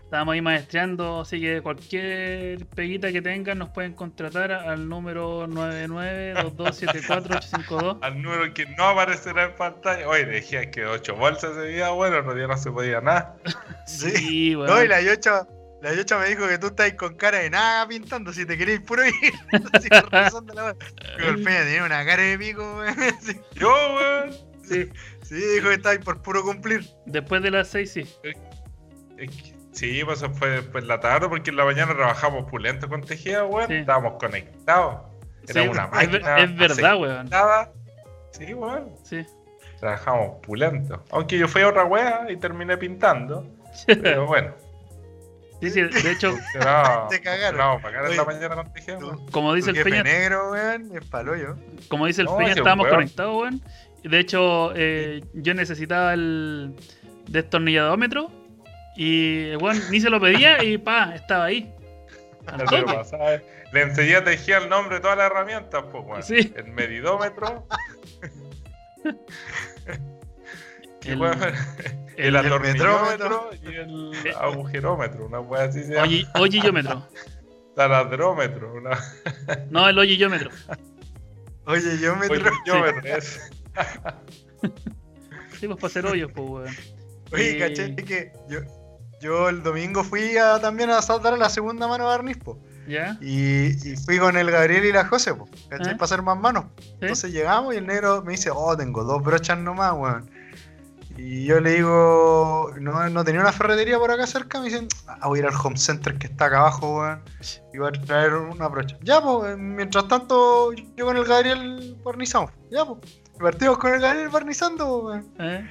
Estábamos ahí maestreando, así que cualquier peguita que tengan nos pueden contratar al número 992274852. Al número que no aparecerá en pantalla. Oye, decían que 8 bolsas ese día, bueno, otro día no se podía nada. Sí. Sí, No, y weón. la Yocha, la Yocha me dijo que tú estás con cara de nada pintando, si te queréis puro ir. Así que la weá. Pero el Peña tenía una cara de pico, weón. Sí, Yo, weón. Sí. sí, dijo que estáis por puro cumplir. Después de las 6, sí. Es Sí, pues eso fue después de la tarde, porque en la mañana trabajamos pulento con tejida, weón. Sí. Estábamos conectados. Era Sí, una es, máquina. es verdad, weón. Sí, weón. Sí. Trabajamos pulento. Aunque yo fui a otra wea y terminé pintando. Pero bueno. Sí, sí, de hecho, No, Te cagaron. No, para en Oye, la mañana con weón. como dice el Peña, negro, weón, es palo yo. como dice el No, Peña, estábamos weón. conectados, weón. De hecho, eh, yo necesitaba el destornilladómetro y weón ni se lo pedía y pa, estaba ahí. Eh. Le enseñé a tejer el nombre de todas las herramientas, pues, weón. Sí. El medidómetro. y, El- weón, el, el- atornillómetro y el agujerómetro, una wea así se llama. Oye, hoyillómetro. Taladrómetro, una No, el hoyillómetro. Oye, yo me Oye, tra- yo me- es- Sí, pues para hacer hoyos, pues, weón. Oye, Y- caché que yo, yo el domingo fui a, también a saltar la segunda mano de barniz, po. ¿Ya? Y, y fui con el Gabriel y la José, po, ¿cachai? ¿Eh? Para hacer más manos. ¿Sí? Entonces llegamos y el negro me dice, oh, tengo dos brochas nomás, weón. Y yo le digo, no, no tenía una ferretería por acá cerca. Me dicen, ah, voy a ir al home center que está acá abajo, weón. Y voy a traer una brocha. Ya, pues, mientras tanto, yo con el Gabriel barnizamos. Ya, pues. Partimos con el Gabriel barnizando, weón. ¿Eh?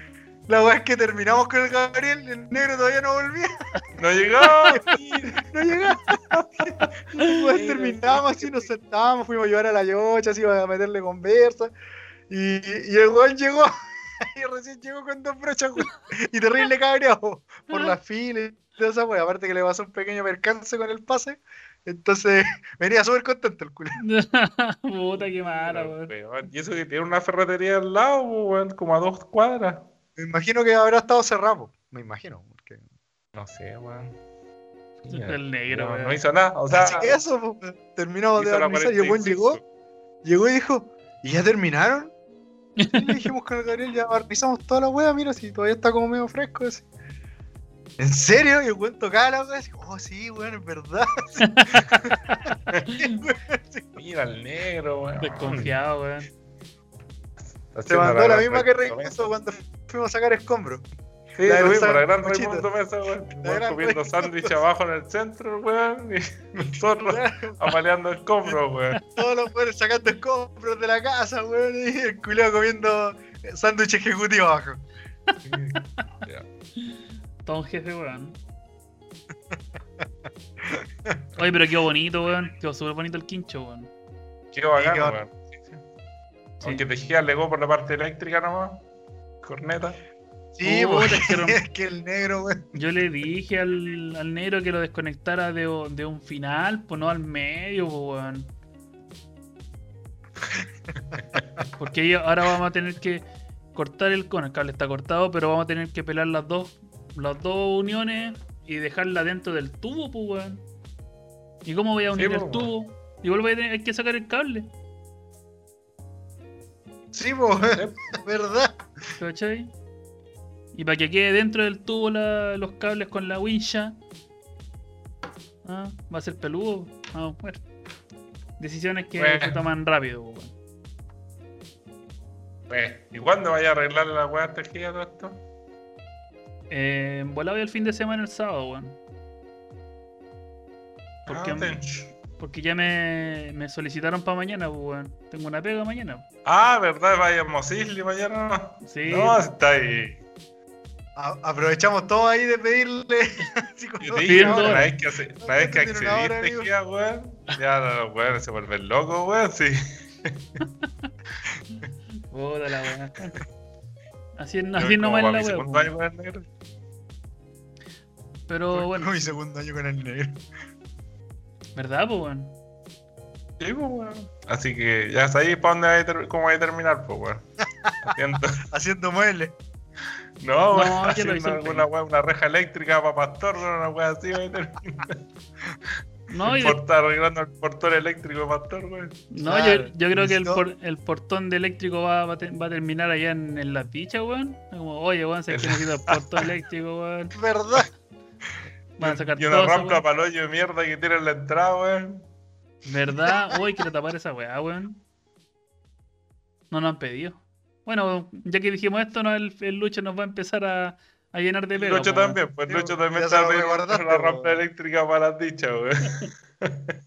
La weá es que terminamos con el Gabriel, el negro todavía no volvía, No llegaba. no llegaba. Terminamos así, nos sentábamos, fuimos a llevar a la yocha, así a meterle conversa. Y, y el weón llegó, y recién llegó con dos brochas, weón. Y terrible cabreado por la fila y toda esa weá. Aparte que le pasó un pequeño percance con el pase. Entonces venía súper contento el culo. Puta, qué mala, weón. Y eso que tiene una ferretería al lado, weón, como a dos cuadras. Me imagino que habrá estado cerrado, me imagino. Porque... No sé, weón. El negro, no, weón. no hizo nada. O sea, Así que eso, terminamos de barnizar y el weón 45. llegó. Llegó y dijo, ¿y ya terminaron? Y le dijimos con el Gabriel, ya barnizamos toda la wea, mira, si todavía está como medio fresco. así. ¿En serio? Y el weón tocaba la wea así, oh sí, weón, es verdad. Mira el negro, weón. Desconfiado, weón. Se mandó la misma que Reynoso cuando fuimos a sacar escombros. Sí, La mismo, San la gran. Raimundo Mesa, weón. Comiendo sándwich abajo en el centro, weón. Y nosotros apaleando el compro, weón. Todos los weones sacando escombros de la casa, weón, y el culiao comiendo sándwich ejecutivo abajo. Sí. Todo un jefe, weón. Oye, pero quedó bonito, weón. Quedó súper bonito el quincho, weón. Qué bacán, qué weón. Sí, sí. Aunque Tejía legó por la parte eléctrica nomás. Corneta. Sí, es que el negro, weón. Yo le dije al, al negro que lo desconectara de, de un final, pues no al medio, pues, weón. Porque ahora vamos a tener que cortar el con el cable está cortado, pero vamos a tener que pelar las dos, las dos uniones y dejarla dentro del tubo, pues weón. ¿Y cómo voy a Sí, unir el pues, tubo? Igual voy a tener hay que sacar el cable, Sí, po, verdad. ¿cachai? Y para que quede dentro del tubo la- los cables con la wincha. Ah, va a ser peludo. Ah, bueno. Decisiones que Bueno. se toman rápido, pues, weón. ¿Y cuándo vaya a arreglar la weá tejida todo esto? Eh, volado el fin de semana el sábado, weón. Porque, Ah, porque ya me, me solicitaron para mañana, pues, weón. Tengo una pega mañana. Ah, ¿verdad? Vaya a Mosisli mañana. Sí. No, está ahí. A- aprovechamos todo ahí de pedirle. Yo te dije, una vez que, hace- una vez que accediste tejida, weón, ya los weones se vuelven locos, weón, sí. Puta la weá. Así, así nomás la weá. segundo pues, año con el negro. Pero bueno, Mi segundo año con el negro. ¿verdad, pues, weón? Sí, pues, weón. Así que ya sabéis para dónde ter- cómo vais a terminar, pues, weón. Haciendo... Haciendo muebles. No, No, ya lo hizo alguna weá, una reja eléctrica para pastor, una weá así, vais a terminar. No, arreglando el portón eléctrico de pastor, weón. no Claro, yo, yo creo que el, por- el portón de eléctrico va, va, te- va a terminar allá en, en la picha, weón. Como, oye, weón, sé que necesito el portón eléctrico, weón. ¿Verdad? Van a sacar Y una rampa para el hoyo de mierda que tiene en la entrada, weón. ¿Verdad? Uy, quiero tapar esa weá, weón. No nos han pedido. Bueno, ya que dijimos esto, no, el, el Lucho nos va a empezar a, a llenar de pega. Lucho también, pues Sí, Lucho también está guardaste, la rampa eléctrica para las dichas, weón.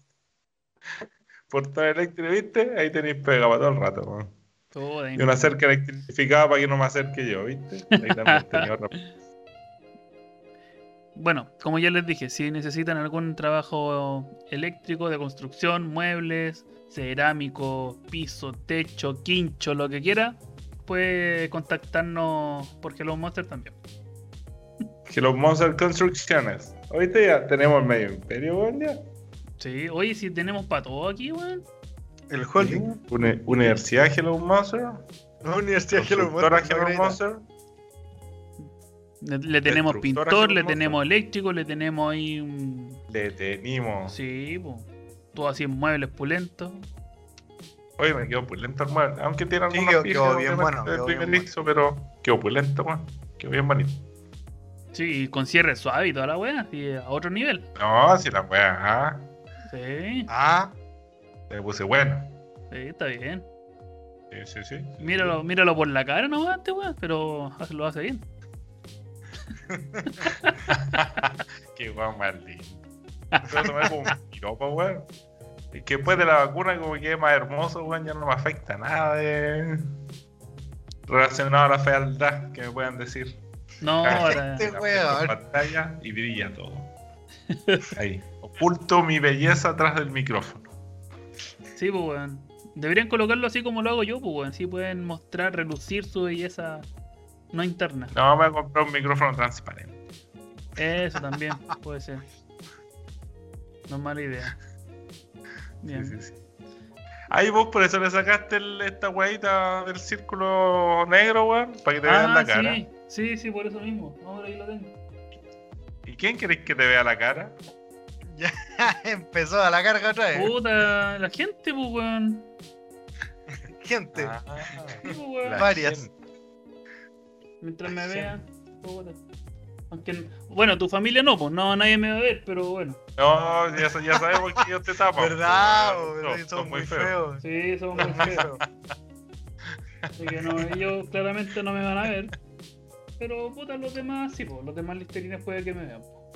Portón eléctrico, ¿viste? Ahí tenéis pega para todo el rato, weón. Todo Y una cerca electrificada para que no me acerque yo, ¿viste? Ahí también tenía. Bueno, como ya les dije, si necesitan algún trabajo eléctrico de construcción, muebles, cerámico, piso, techo, quincho, lo que quiera, puede contactarnos por Hello Monster también. Los Monster Construcciones. Ahorita ya tenemos medio imperio, weón, ya. Sí, oye, si tenemos para todo aquí, weón. El holding. Uni- Universidad Hello Monster. No, Universidad que lo Constructora muestra, Hello. Monster. Le, le tenemos pintor, Hello le Monster. tenemos eléctrico, le tenemos ahí un... Le tenemos. Sí, po. todo así en muebles pulentos. Oye, me quedó opulento el mueble. Aunque tiene Sí, algunos quedó- bien bueno, bien primer piso, pero quedó opulento, weón. Quedó bien bonito. Sí, y con cierre suave y toda la weá, así a otro nivel. No, si la weá, ah, Sí, Ah, le puse bueno. sí, está bien. Sí, sí, sí. Míralo, míralo por la cara nomás, este weón, pero hace- lo hace bien. Qué weón más lindo. Tomé como un piropo, weón. Que después de la vacuna, como que es más hermoso, weón, ya no me afecta nada de. relacionado a la fealdad que me puedan decir. No, Ah, ahora. Este weón. pantalla y brilla todo. Ahí. Oculto mi belleza atrás del micrófono. Sí, pues weón. Deberían colocarlo así como lo hago yo, pues weón. Así pueden mostrar, relucir su belleza no interna. No, voy a comprar un micrófono transparente. Eso también puede ser. No es mala idea. Bien. Sí, sí, sí. Ahí vos por eso le sacaste el- esta weadita del círculo negro, weón, para que te vean Ah, la cara. sí, sí, sí, por eso mismo. Ahora ahí lo tengo. ¿Y quién querés que te vea la cara? empezó a la carga otra vez. Puta, la gente, pues weón. Gente, Ah, Sí, pues, weón. Varias. gente. Mientras me vean. puta. Aunque, bueno, tu familia no, pues no, nadie me va a ver, pero bueno. No, ya, ya sabemos que ellos te tapan. ¿verdad? pues, weón. Son, Son muy feos. feos. Sí, somos muy feos. Así que no, ellos claramente no me van a ver. Pero puta, los demás sí, pues los demás listerines puede que me vean. po.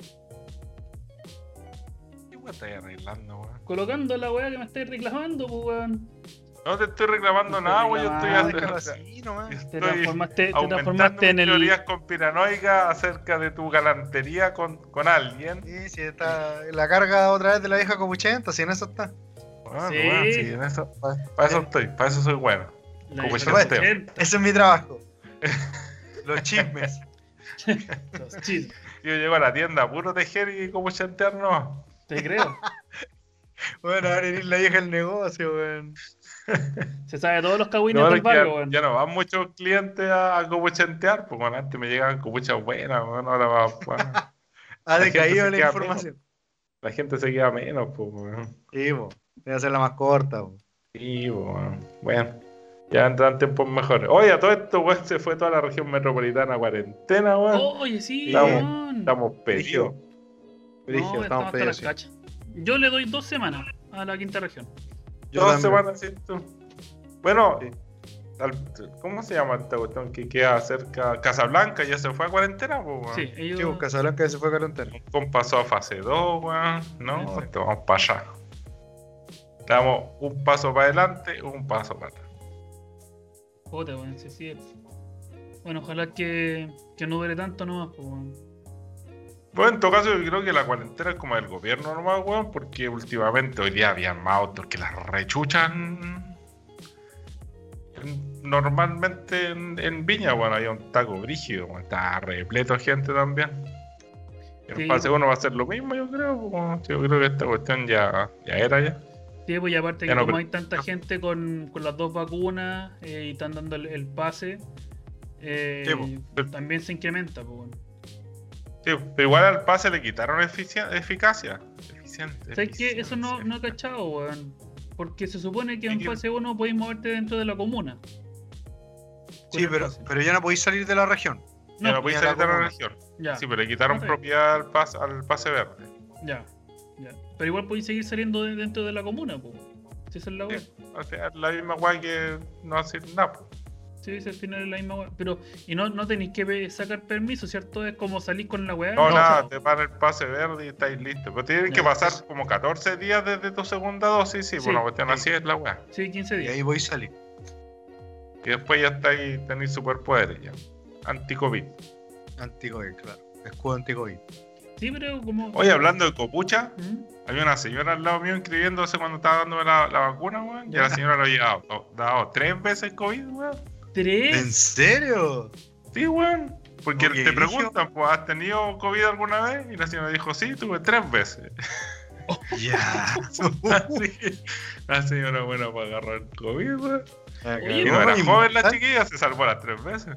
¿Qué weón estás arreglando, weón? Colocando la weá que me estáis reclamando, pues weón. No te estoy reclamando nada, weón. Yo estoy, haciendo- así nomás. Te transformaste, te transformaste en mis el. teorías conspiranoicas acerca de tu galantería con, con alguien. Sí, sí, está la carga otra vez de la vieja copuchenta, si en eso está. Bueno, Sí. weón, sí, en eso, para eso estoy, para eso soy bueno. la como de yo los te- 80, Ese es mi trabajo. Los chismes. los chismes. Yo llego a la tienda a puro tejer y como chantear no. Te creo. Bueno, ahora venir la vieja el negocio, weón. Se sabe todos los cagüines No, del ya, barrio, weón. ya no van muchos clientes a, a copuchentear, pues bueno, antes me llegaban copuchas buenas, bueno, ahora va, bueno, Ha decaído la información. la gente se queda menos, pues bueno. Sí, po. Debe hacerla más corta, po. Sí, bueno, bueno, ya entran tiempos mejores. Oye, a todo esto, weón, se fue toda la región metropolitana a cuarentena, weón. Oye, sí, Estamos- weón. Estamos pedidos. No, estamos sí. Yo le doy dos semanas a la quinta región. Yo Dos también. semanas, sí, tú. Bueno, Sí. al- ¿cómo se llama esta cuestión que queda cerca? Casablanca ya se fue a cuarentena, pues, weón. Sí, ellos. Pues, Casablanca ya se fue a cuarentena. Con pasó a fase 2, weón. No, Exacto. esto vamos para allá. Damos un paso para adelante, un paso para atrás. Puta, weón, sí, sí. Bueno, ojalá que, que no dure tanto nomás, pues, weón. Bueno, en todo caso, yo creo que la cuarentena es como del gobierno nomás, weón, porque últimamente hoy día habían más autos que las rechuchan. en- Normalmente en, en Viña, bueno, había un taco brígido, weón, estaba repleto de gente también. Sí. fase 1 va a ser lo mismo, yo creo. weón. Yo creo que esta cuestión ya, ya era ya. Sí, pues y aparte Ya que no, como pero- hay tanta gente con, con las dos vacunas eh, y están dando el, el pase, eh, Sí, pues. también se incrementa, pues, weón. Sí, pero igual al pase le quitaron efici- eficacia. Eficiente. ¿Sabes qué? Eso no, no he cachado, weón. Porque se supone que en que- fase 1 podéis moverte dentro de la comuna. Sí, el pero, pase. pero ya no podéis salir de la región. Ya no No, podéis la salir de la región. ya, Sí, pero le quitaron propiedad al, pas- al pase verde. ya, ya. Pero igual podéis seguir saliendo de- dentro de la comuna, pues. Si esa es la weá. Sí, o sea, es la misma guay que no hacer nada. po. Sí, sí, al final es la misma weá. Pero, y no, no tenéis que sacar permiso, ¿cierto? Es como salir con la weá. No, y nada, te para el pase verde y estáis listos. Pero tienen que pasar como 14 días desde tu segunda dosis, sí, Sí, por una cuestión sí. así es la weá. Sí, 15 Y días. ahí voy a salir. Y después ya estáis, tenéis superpoderes ya. Anti-COVID. Anti-COVID, claro. Escudo anti-COVID. Sí, pero como. Oye, hablando de copucha, ¿Mm? había una señora al lado mío inscribiéndose cuando estaba dándome la, la vacuna, weón. Y a la señora le había dado, dado tres veces COVID, weón. ¿En ¿Tres? serio? Sí, weón. Porque Oye, te preguntan, pues, ¿has tenido COVID alguna vez? Y la señora dijo, sí, tuve tres veces. Ya. La señora buena para agarrar COVID, weón. Oye, Y no era ¿y joven la chiquilla, se salvó las tres veces.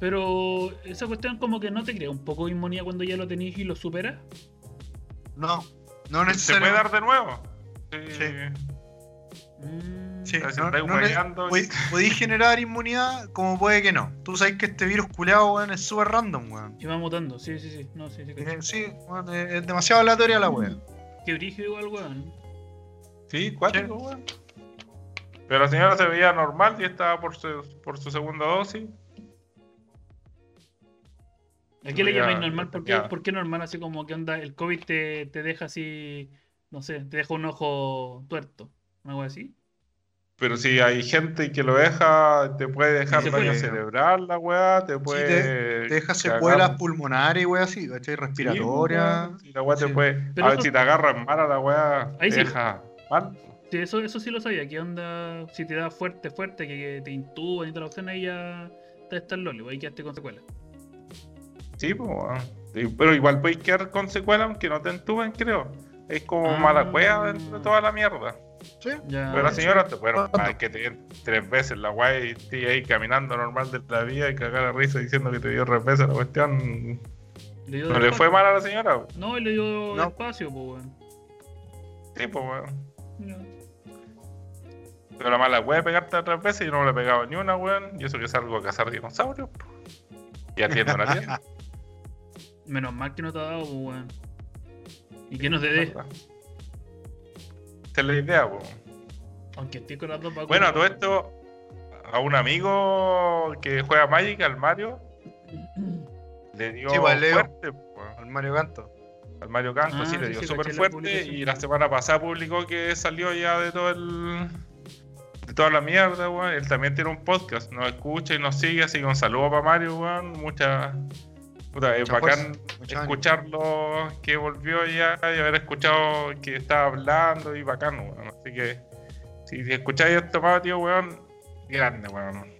Pero esa cuestión como que no te crea un poco de inmunidad cuando ya lo tenéis y lo superas. No, no ¿Se puede necesariamente. dar de nuevo? Sí. Sí. Mm, Sí, no, no podéis generar inmunidad como puede que no. Tú sabes que este virus culeado, weón, es súper random, weón. Y va mutando, sí, sí, sí. No, sí, sí. Eh, Sí, weón, es demasiado aleatoria la weón. Qué brígido igual, weón. Sí, cuático, weón. Pero la señora se veía normal y estaba por su, por su segunda dosis. ¿A qué le llamáis normal? ¿Por qué, por qué normal? Así como que onda, el COVID te, te deja así, no sé, te deja un ojo tuerto. ¿Algo así? Pero si hay gente que lo deja, te puede dejar Se daño puede. cerebral la weá, te puede. Te deja secuelas pulmonares y weón así, ¿cachai? Sí, Respiratorias. Y la weá te Sí. puede. Pero a ver eso- si te agarran mal a la weá, Ahí te sí. deja mal. Sí, eso, eso sí lo sabía. ¿Qué onda? Si te da fuerte, fuerte, que, que te intuban y toda la opción, ahí ya te está el loli, ahí quedaste con secuelas. Sí, pues. Sí, pero igual podéis quedar con secuelas aunque no te entuben, creo. Es como Ah. mala cueva dentro de toda la mierda. Sí. Ya. Pero la señora, te bueno, hay que te den tres veces la guay y ahí caminando normal de la vida y cagar la risa diciendo que te dio tres veces la cuestión. le dio ¿No le fue mal a la señora? No, le dio No. espacio, pues, weón. Sí, pues, weón. Ya. Pero la mala de pegarte tres veces y no le he pegado ni una, weón. Y eso que salgo a cazar dinosaurios, po. Y atiendo la tienda. Menos mal que no te ha dado, pues, weón. Y que no te dé. Esa es la idea, po. Aunque esté con las dos vacunas. Bueno, a todo esto, a un amigo que juega Magic, al Mario, le dio Sí, pues, fuerte, po. Al Mario Canto. Al Mario Canto, Ah, sí, le dio súper la fuerte y la semana pasada publicó que salió ya de todo el... De toda la mierda, weón. Él también tiene un podcast, nos escucha y nos sigue, así que un saludo para Mario, weón. Mucha... Puta, es bacán ánimo. escucharlo que volvió ya y haber escuchado que estaba hablando y bacán, weón. Así que si, si escucháis esto tío, weón, grande, weón.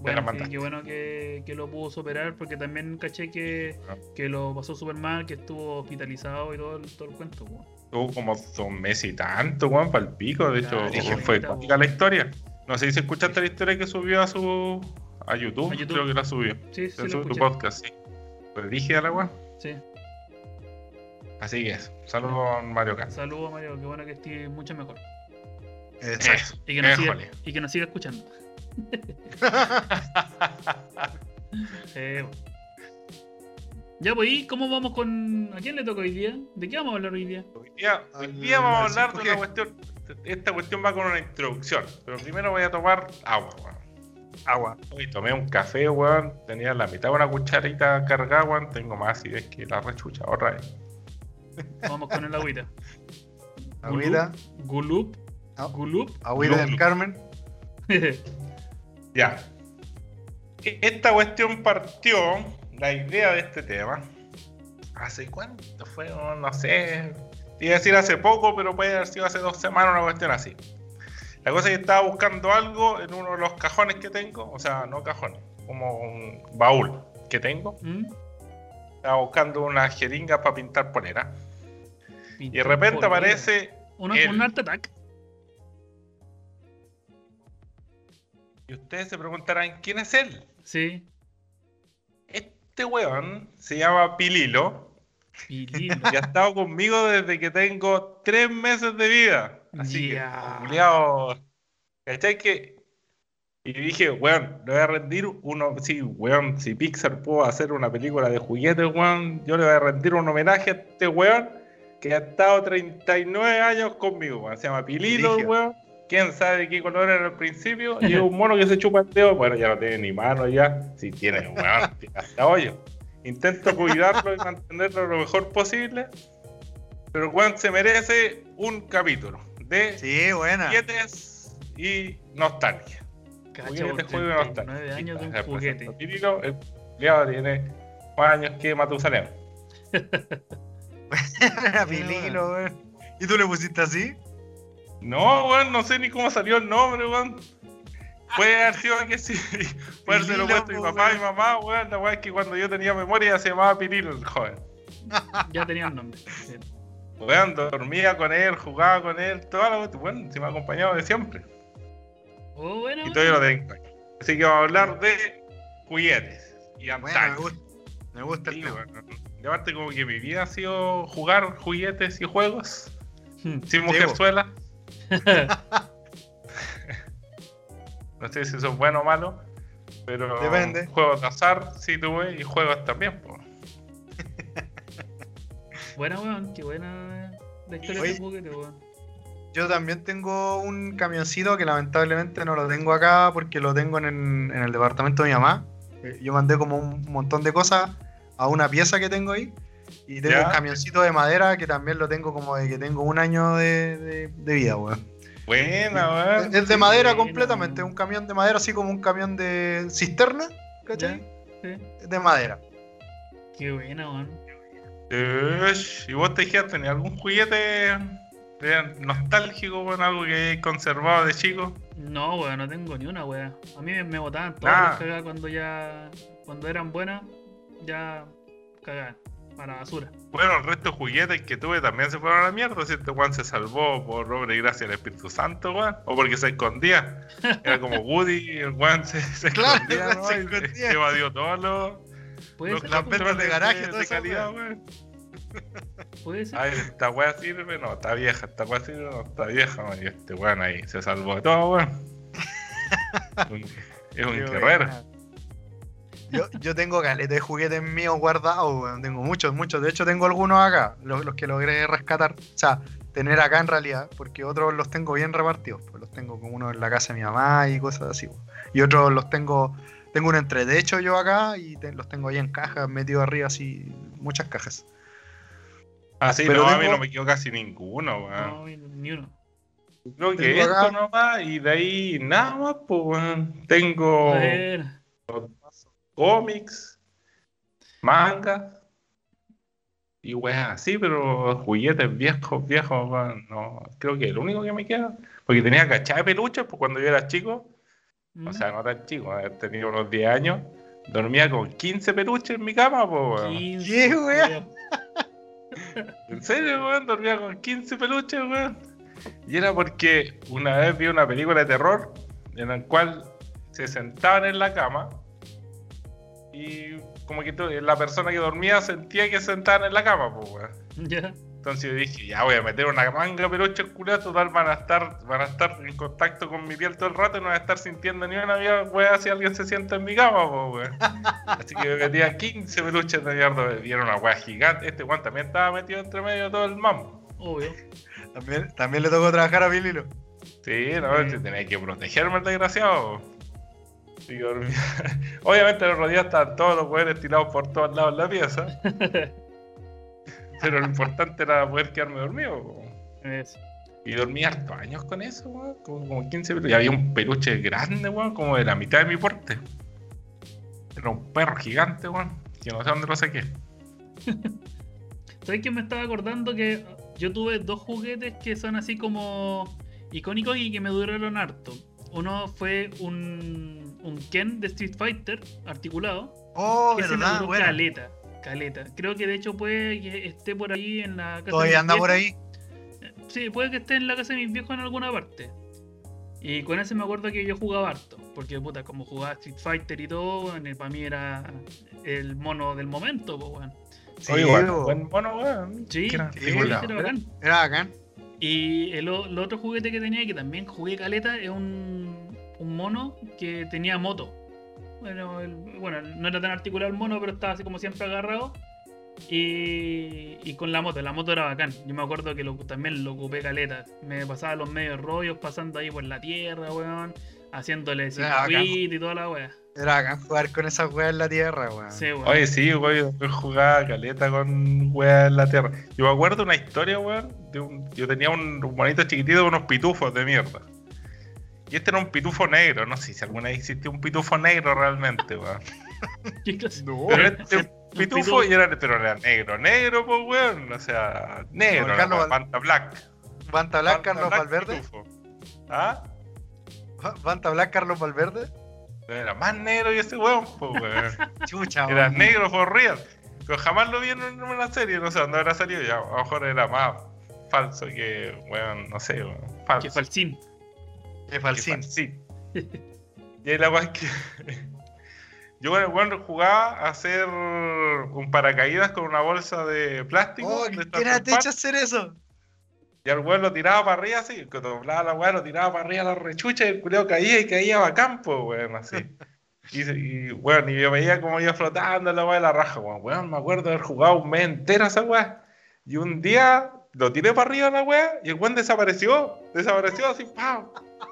Bueno, sí, qué bueno que, que lo pudo superar, porque también caché que, que lo pasó súper mal, que estuvo hospitalizado y todo el, todo el cuento, pues. Tuvo como dos meses y tanto, weón, para el pico. De hecho, Claro, fue cuática la historia. No sé si escuchaste la historia que subió a su. a YouTube. A YouTube. Creo que la subió. Sí, sí, en lo su podcast, sí. Pues dije a la weón. Sí. Así que eso. Saludos, Mario Kart. Saludos, Mario. Qué bueno que estés mucho mejor. Exacto. Y que nos, siga, y que nos siga escuchando. Eh, bueno. Ya, pues, ¿y cómo vamos con. ¿A quién le toca hoy día? ¿De qué vamos a hablar hoy día? Hoy día, hoy Al- día vamos a hablar de 5G. una cuestión. Esta cuestión va con una introducción. Pero primero voy a tomar agua. Agua. Hoy tomé un café, weón. Tenía la mitad de una cucharita cargada, weón. Tengo más acidez que la rechucha. Otra vez. Vamos con el agüita. Agüita. Gulup. Ah. Gulup. Agüita del. Carmen. Ya. Esta cuestión partió, la idea de este tema, ¿hace cuánto fue? No, no sé. Iba a decir hace poco, pero puede haber sido hace dos semanas una cuestión así. La cosa es que estaba buscando algo en uno de los cajones que tengo, o sea, no cajones, como un baúl que tengo. ¿Mm? Estaba buscando una jeringa para pintar polera. Y de repente polera. aparece Un, él. un art attack. Y ustedes se preguntarán, ¿quién es él? Sí. Este weón se llama Pililo. Pililo. y ha estado conmigo desde que tengo tres meses de vida. Así Ya. que, culiao, ¿cachai? Que. Y dije, weón, le voy a rendir uno. Sí, weón, si Pixar pudo hacer una película de juguetes, weón, yo le voy a rendir un homenaje a este weón que ha estado 39 años conmigo, weón. Se llama Pililo, weón. Quién sabe de qué color era al principio. Y es un mono que se chupa el dedo. Bueno, ya no tiene ni mano ya. Sí tiene, weón. hasta hoyo. Intento cuidarlo y mantenerlo lo mejor posible. Pero Juan se merece un capítulo de Sí, buena. juguetes y nostalgia. Cacha, Juguetes, juego y 39 nostalgia. años de un juguete. Pirilo, el culiao tiene más años que Matusalem. Era Pililo, weón. ¿Y tú le pusiste así? No, weón, no sé ni cómo salió el nombre, weón. Puede haber sido que sí. Puede haber Pililo, puesto mi papá y mamá, weón. La weón es que cuando yo tenía memoria se llamaba Pirilo, el joven. Ya tenía el nombre. Weón, dormía con él, jugaba con él, la cuestión. Bueno, se me ha acompañado de siempre. Oh, bueno. Y todavía lo tengo. Así que vamos a hablar de juguetes y Bueno, me antaño. gusta. Me gusta el tema. Y aparte como que mi vida ha sido jugar juguetes y juegos Hmm. sin Sí, mujerzuela. No sé si eso es bueno o malo, pero Depende. juegos de azar sí tuve y juegos también. po. Buena, weón. Qué buena la historia Oye. del juguete, weón. Yo también tengo un camioncito que lamentablemente no lo tengo acá porque lo tengo en, en el departamento de mi mamá. Eh, Yo mandé como un montón de cosas a una pieza que tengo ahí. Y tengo Ya. un camioncito de madera que también lo tengo como de que tengo un año de, de- de vida, weón. Buena, weón. Es de madera completamente, un camión de madera, así como un camión de cisterna, ¿cachai? Sí. De madera. Qué buena, weón. Ush, ¿Y vos te dijiste, tenías algún juguete de nostálgico, weón? Algo que conservado de chico? No, weón, no tengo ni una, weón. A mí me, botaban todas Ah. las cagadas cuando ya. Cuando eran buenas, ya cagaban. Para la basura. Bueno, el resto de juguetes que tuve también se fueron a la mierda. Si este Juan se salvó por obra y gracia del Espíritu Santo, weón. O porque se escondía. Era como Woody, el Juan se, se Claro, escondía, weón se escondía. evadió todos los, los ser, las weón, de controles garaje, de, de calidad, weón. Puede ser. Ay, esta weá sirve, no, está vieja, esta weá sirve, no, está vieja, man. Y este weón ahí se salvó de todo, weón. Es un guerrero. Yo, yo tengo caleta de juguetes míos guardados, weón. Tengo muchos, muchos. De hecho, tengo algunos acá, los, los que logré rescatar. O sea, tener acá en realidad, porque otros los tengo bien repartidos. Pues los tengo como uno en la casa de mi mamá y cosas así. weón. Y otros los tengo. Tengo un entretecho yo acá y te- los tengo ahí en cajas, metidos arriba, así, muchas cajas. Así, Pero no, a mí no me quedó casi ninguno, weón. No, ni uno. Creo que Tengo esto acá- nomás y de ahí nada más, pues, weón. Tengo A ver. cómics, mangas y weas así, pero juguetes viejos, viejos, weón, no. Creo que el único que me queda. Porque tenía cachada de peluches, pues cuando yo era chico, Mm. o sea, no tan chico, haber tenido unos 10 años, dormía con 15 peluches en mi cama, pues, weón. 15, ¿Qué, weón? En serio, weón, dormía con 15 peluches, weón. Y era porque una vez vi una película de terror en la cual se sentaban en la cama y como que la persona que dormía sentía que se sentaban en la cama, pues, weón. Entonces yo dije, ya voy a meter una manga peluche culiada, total van a estar, van a estar en contacto con mi piel todo el rato y no van a estar sintiendo ni una weá, si alguien se sienta en mi cama, po, weón. Así que me metía 15 peluches de mierda, y era una weá gigante. Este weón también estaba metido entre medio de todo el mambo. Obvio. También, también le tocó trabajar a Bililo. Sí, no, Sí. tenía que protegerme el desgraciado. Y dormía. Obviamente los días estaban todos los weones tirados por todos lados en la pieza. Pero lo importante era poder quedarme dormido. Eso. Y dormí hartos años con eso, weón. Como, como 15 peluches. Y había un peluche grande, weón, como de la mitad de mi porte. Era un perro gigante, weón. Que no sé dónde lo saqué. ¿Sabes que me estaba acordando que yo tuve dos juguetes que son así como icónicos y que me duraron harto? Uno fue un, un Ken de Street Fighter articulado. Oh, que se me verdad, duró bueno. caleta. Caleta. Creo que de hecho puede que esté por ahí en la casa de Todavía mis anda por viejos. ahí. Sí, puede que esté en la casa de mis viejos en alguna parte. Y con ese me acuerdo que yo jugaba harto. Porque, puta, como jugaba Street Fighter y todo, para mí era el mono del momento, pues, weón. Sí, Oye, igual, bo. buen mono, weón. Sí, era sí, era bacán. Era bacán. Y el, el otro juguete que tenía y que también jugué caleta es un, un mono que tenía moto. Bueno, el- bueno, no era tan articulado el mono, pero estaba así como siempre agarrado. Y, y con la moto, la moto era bacán. Yo me acuerdo que lo- también lo ocupé caleta. Me pasaba los medios rollos pasando ahí por la tierra, weón. Haciéndole circuito y toda la wea. Era bacán jugar con esas weas en la tierra, weón. Sí, weón. Oye, sí, weón, yo jugaba caleta con weas en la tierra. Yo me acuerdo una historia, weón, de un, yo tenía un, un monito chiquitito con unos pitufos de mierda. Y este era un pitufo negro, no sé si alguna vez existió un pitufo negro realmente, weón. ¿Qué clase? No, Pero este un pitufo pitufo. y era, pero era negro, negro, pues weón, o sea, negro, era Carlos Val- Banta Black. Banta Black, Banta Carlos Black Valverde. pitufo. ¿Ah? Banta Black, Carlos Valverde. Era más negro y ese weón, pues weón. Chucha, Era weón. negro for real. Pero jamás lo vi en una serie, no sé dónde habrá salido ya. A lo mejor era más falso que, weón, no sé, weón. Falso. Que falsín. Qué Que falsín. falsín. y ahí la weá es que. Yo, bueno, jugaba a hacer un paracaídas con una bolsa de plástico. Oh, de estas ¿quién te con hecho hacer eso? Y al weón lo tiraba para arriba así, que doblaba la weá, lo tiraba para arriba la rechucha y el culeo caía y caía a campo, weón, así. Y, y weón, y yo veía como iba flotando la weá de la raja, weón. Weón, me acuerdo de haber jugado un mes entero a esa weá. Y un día lo tiré para arriba la weá y el weón desapareció. Desapareció así, ¡pam!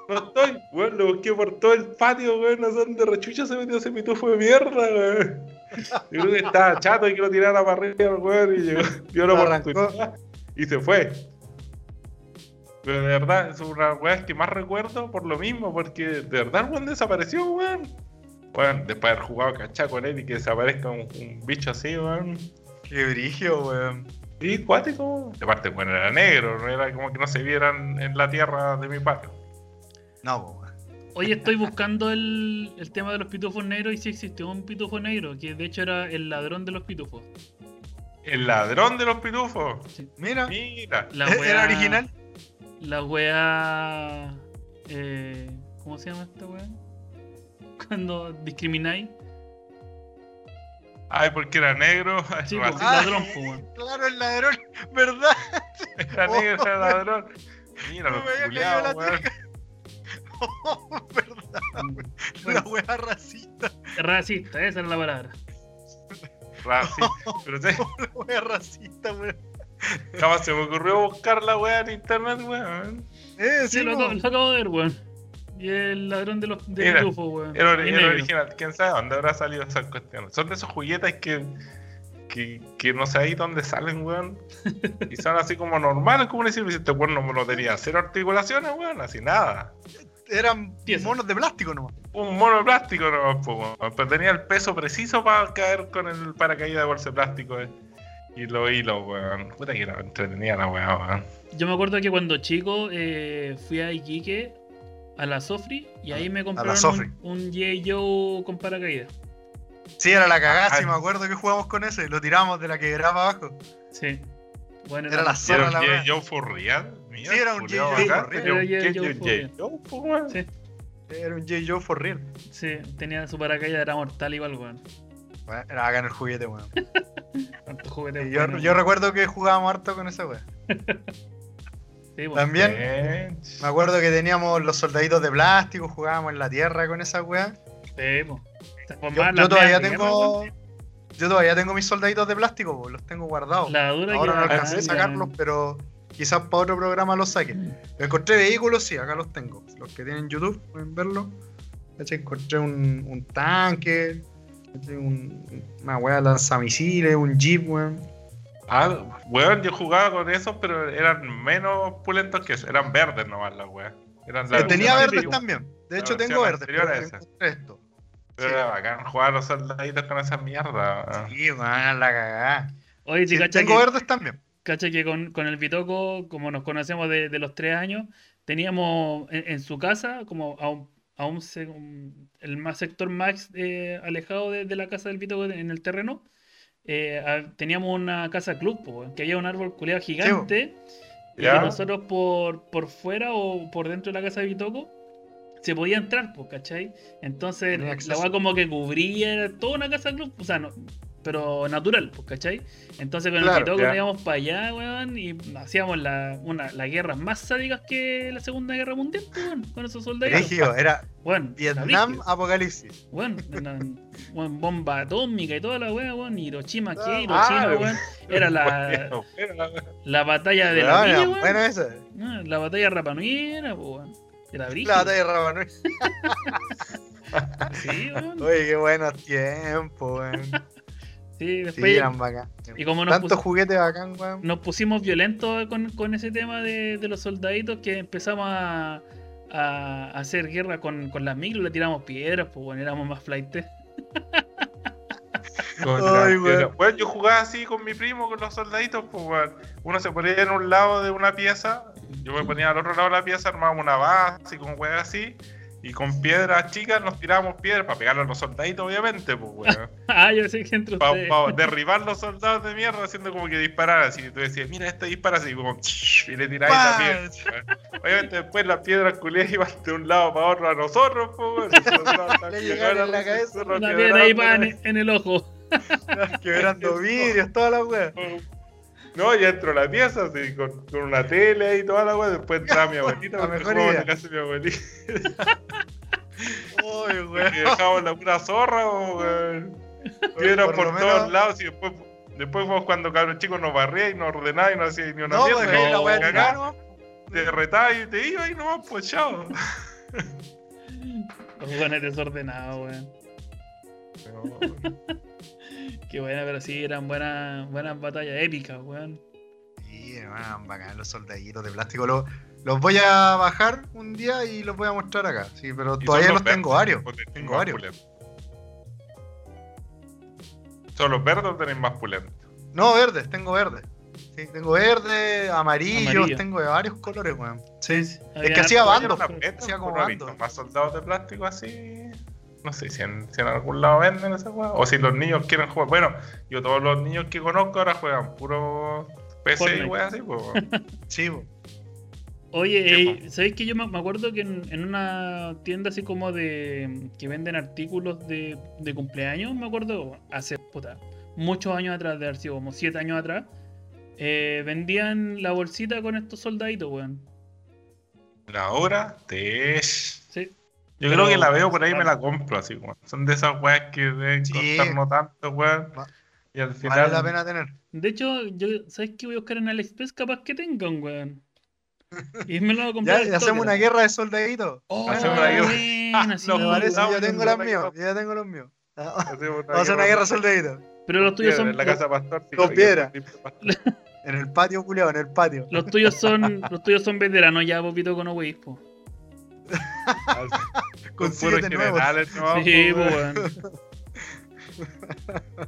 No estoy, weón, lo busqué por todo el patio, weón, no sé dónde rechucha se metió ese pitufo de mierda, weón. Yo creo que estaba chato y que lo tirara para arriba, weón, y llegó, vio la oportunidad y se fue. Pero de verdad, es una weá que más recuerdo por lo mismo, porque de verdad el weón desapareció, weón. Weón, después de haber jugado cachá con él y que desaparezca un, un bicho así, weón. Qué brigio, weón. Y cuático. De parte, bueno, era negro, no era como que no se vieran en la tierra de mi patio. No. Hoy estoy buscando el, el tema de los pitufos negros y sí existió un pitufo negro, que de hecho era el ladrón de los pitufos. El ladrón de los pitufos. Mira, Mira. La ¿era original? La wea. Eh, ¿Cómo se llama esta wea? Cuando discrimináis. Ay, porque era negro. Sí, Era po, Ah. ladrón, weón. Claro, el ladrón, ¿verdad? Era negro, era ladrón. Mira, No los me caído la weón. ¿Verdad? La wea racista. Racista, esa era la palabra. Racista. Pero sí, La wea racista, weón. jamás se me ocurrió buscar la weá en internet, weón. Eh, Sí, sí, lo, lo acabo de ver, weón. Y el ladrón de los de Mira, pitufos, weón. Era, era original. ¿Quién sabe dónde habrá salido esas cuestiones? Son de esos juguetes que, que, que no sé ahí dónde salen, weón. Y son así como normales, como decir, este weón no, no tenía cero articulaciones, weón, así nada. Eran Tieso. monos de plástico nomás. Un mono de plástico nomás, weón. Pero tenía el peso preciso para caer con el paracaídas de bolsa de plástico, eh. Y los hilos, weón. Puta que era entretenida la weá, weón. Yo me acuerdo que cuando chico eh, fui a Iquique a la Sofri y ahí me compraron un, un J. Joe con paracaídas. Sí, era la cagada, Ah, sí, me acuerdo que jugamos con ese. Lo tiramos de la quebrada para abajo. Sí. Bueno, Era la ¿Era zorra un la J. wea. Joe for real? Mira, Sí, era un J. Joe for real. Era un J. Joe for real. Weón. Sí, Era un J. Joe for real. sí, tenía su paracaídas, era mortal igual, weón. Bueno, era bacán el juguete, weón. Tantos juguetes. Yo, weón. recuerdo que jugábamos harto con esa wea. Sí. También Bien. me acuerdo que teníamos los soldaditos de plástico, jugábamos en la tierra con esa wea. Sí, Yo, todavía tengo. Yo todavía tengo mis soldaditos de plástico, los tengo guardados. weón. La dura Ahora que no alcancé a sacarlos, pero quizás para otro programa los saque. Encontré vehículos, sí, acá los tengo. Los que tienen YouTube pueden verlo. Encontré un, un tanque, un, una de lanzamisiles, un jeep, weón. Ah, weón, yo jugaba con esos, pero eran menos pulentos que eso. Eran verdes nomás las weas. Eran la- tenía verdes también. De hecho, tengo verdes, pero. Pero Sí. era bacán jugar a los soldaditos con esa mierda. Sí, weón, la cagada. Oye, si Sí, cacha tengo que, verdes también. cacha que con, con el Bitoco, como nos conocemos de, de los tres años, teníamos en, en su casa, como a un, a un- el más sector más eh, alejado de, de la casa del Bitoco en el terreno, eh, a- teníamos una casa club, po, que había un árbol culeado gigante, y que nosotros por, por fuera o por dentro de la casa de Bitoco se podía entrar, pues, ¿cachai? Entonces la weá como que cubría era toda una casa club, o sea, no, pero natural, pues, ¿cachai? Entonces con Claro, el Bitoco ya. nos íbamos para allá, weón, y hacíamos la, una, las guerras más sádicas que la Segunda Guerra Mundial, pues, weón, con esos soldados. Rígido, era Bueno, Vietnam Apocalipsis. bueno, una- weón, bomba atómica y toda la weá, weón, Hiroshima, Ah, ¿qué? Hiroshima, ah, weón. Era la, la batalla de la Weón, weón. bueno esa. Ah, la batalla de Rapa Nui era, pues, weón. Era brígido. La batalla de Rabanui. Sí, weón. Oye, qué buenos tiempos, weón. Sí, eran bacán. y como nos, Tantos juguetes bacán, weón. nos pusimos violentos con, con ese tema de, de los soldaditos que empezamos a, a hacer guerra con, con las micros, le tiramos piedras, pues bueno, éramos más flightes. Ay, weón. Weón, yo jugaba así con mi primo, con los soldaditos, pues. Uno se ponía en un lado de una pieza, yo me ponía al otro lado de la pieza, armábamos una base y con weón así, y con piedras chicas nos tirábamos piedras para pegarle a los soldaditos, obviamente, pues weón. ah, yo sé que entre Para derribar los soldados de mierda haciendo como que dispararan así. Tú decías, mira, este dispara así, como y le tiráis la piedra. Obviamente después las piedras culiadas iban de un lado para otro a nosotros, pues weón. Los soldados estaban Le llegaron en la cabeza. Una piedra ahí en, en el ojo. Quebrando vidrios, toda la weá. No, ya entro a la pieza así, con, con una tele y toda la weá. Después entraba mi abuelita, La mejor en idea. la casa de mi abuelita. Uy, Y weón. dejábamos la pura zorra, weón. Piedras Por todos menos- lados y después. Después vos cuando cabros chicos nos barría y nos ordenaba y no hacía ni una No, mierda. pues dejáis la No, weá y ¿no? te retaba y te iba y nomás, pues chao. Los jugones desordenados, weón. Qué buena, pero sí, eran buenas, buenas batallas épicas, weón. Sí, eran bacán los soldaditos de plástico. Los, los voy a bajar un día y los voy a mostrar acá. Sí, pero todavía los tengo varios. Tengo varios. pulentos. ¿Son los verdes o tenéis más pulentos? No, verdes, tengo verdes. Sí, tengo verde, amarillos, Amarillo. tengo de varios colores, weón. Sí, es Había que hacía bandos, hacía como ¿no he visto bandos. más soldados de plástico así. No sé si en, si en algún lado venden esa weá. O si los niños quieren jugar. Bueno, yo todos los niños que conozco ahora juegan puro PC y weá así, pues. Sí, po. Oye, Sí, eh, ¿sabéis que yo me acuerdo que en, en una tienda así como de que venden artículos de, de cumpleaños, me acuerdo, hace puta, muchos años atrás, de haber sido como 7 años atrás, eh, vendían la bolsita con estos soldaditos, weón. La hora de. Sí. Yo Pero- creo que la veo por ahí y me la compro así, weón. Son de esas weas que deben Sí. costar no tanto, weón. Y al final. Vale la pena tener. De hecho, yo, ¿sabes qué voy a buscar en AliExpress? Capaz que tengan, weón. Y me lo voy a comprar. Ya, ya hacemos una guerra de soldaditos. Oh, Hacemos una guerra. Me No, parece, yo tengo los míos. Yo ya tengo los míos. Hacemos una Vamos a hacer una guerra de soldaditos. Pero los tuyos son. En la casa pastor. Con piedra. En el patio, culiao, en el patio. Los tuyos son, los tuyos son veteranos ya, popito con Oweis, po. Con puros generales, ¿no? Sí, po, po, weón. weón.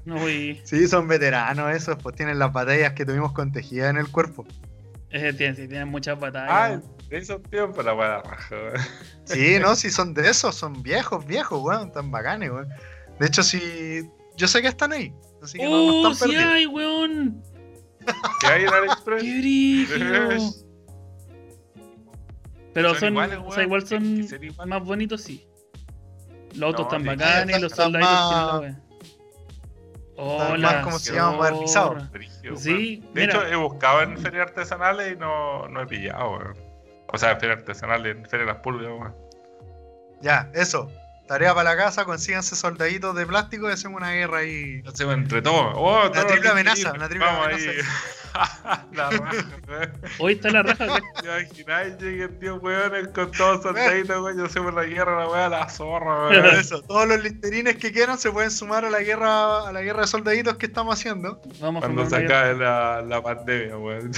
No, wey. Sí, son veteranos esos, pues tienen las batallas que tuvimos con tejida en el cuerpo. Ese tiene, sí, tiene muchas batallas. Ah, esos tiempos la weá raja, weón. Sí, no, si son de esos, son viejos, viejos, weón, tan bacanes, weón. De hecho, sí, yo sé que están ahí, así que no, no ¡Oh, están sí perdidos. hay, weón! ¿Qué hay en AliExpress? Pero Son son, iguales, o sea, igual son que ser igual. más bonitos, sí. Los autos No, están bacanes y los soldaditos más- tienen. Hola. más, ¿cómo se llama? Modernizado. Sí. De mira. hecho, he buscado en ferias artesanales y no, no he pillado, weón. O sea, en ferias artesanales, en ferias de las pulgas, weón. Ya, eso. Tarea para la casa, consíganse soldaditos de plástico y hacemos una guerra ahí. Hacemos entre todos. Oh, Una todos triple amenaza, una triple vamos amenaza. La raja, weón. Hoy está la raja. ¿Te imagináis? Lleguen 10 weones con todos soldaditos, weón. Yo hacemos la guerra, la weá, la zorra, weón. eso, todos los listerines que quieran se pueden sumar a la guerra, a la guerra de soldaditos que estamos haciendo. Vamos a Cuando se acabe la, la pandemia, weón.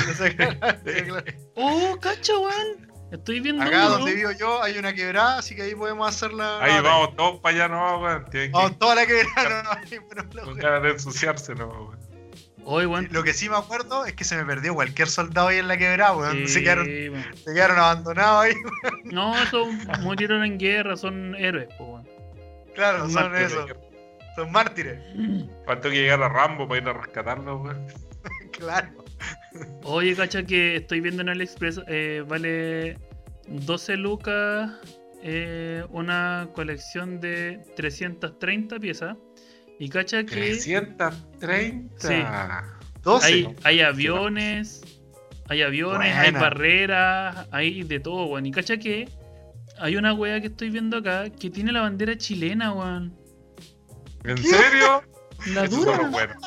Oh, cacha, weón. Estoy viendo Acá uno. donde vivo yo hay una quebrada, así que ahí podemos hacerla. Ahí vamos todos para allá, no, weón. Vamos toda la quebrada, no, no, no, con weón. ganas de ensuciarse, no, weón. Hoy, weón. Lo que sí me acuerdo es que se me perdió cualquier soldado ahí en la quebrada, weón. Sí, Se, quedaron, weón. se quedaron abandonados ahí. No, esos murieron en guerra, son héroes, po, weón. Claro, Son son mártires. eso. Son mártires. Faltó que llegara Rambo para ir a rescatarlo, weón. Claro. Oye, cacha, que estoy viendo en AliExpress, eh, vale 12 lucas eh, una colección de 330 piezas. Y cacha que 330. Sí. 12. hay, hay aviones, hay aviones, hay barreras, hay de todo, weón. Y cacha que hay una wea que estoy viendo acá que tiene la bandera chilena, weón. ¿En serio? La Esos son los dura, buenos.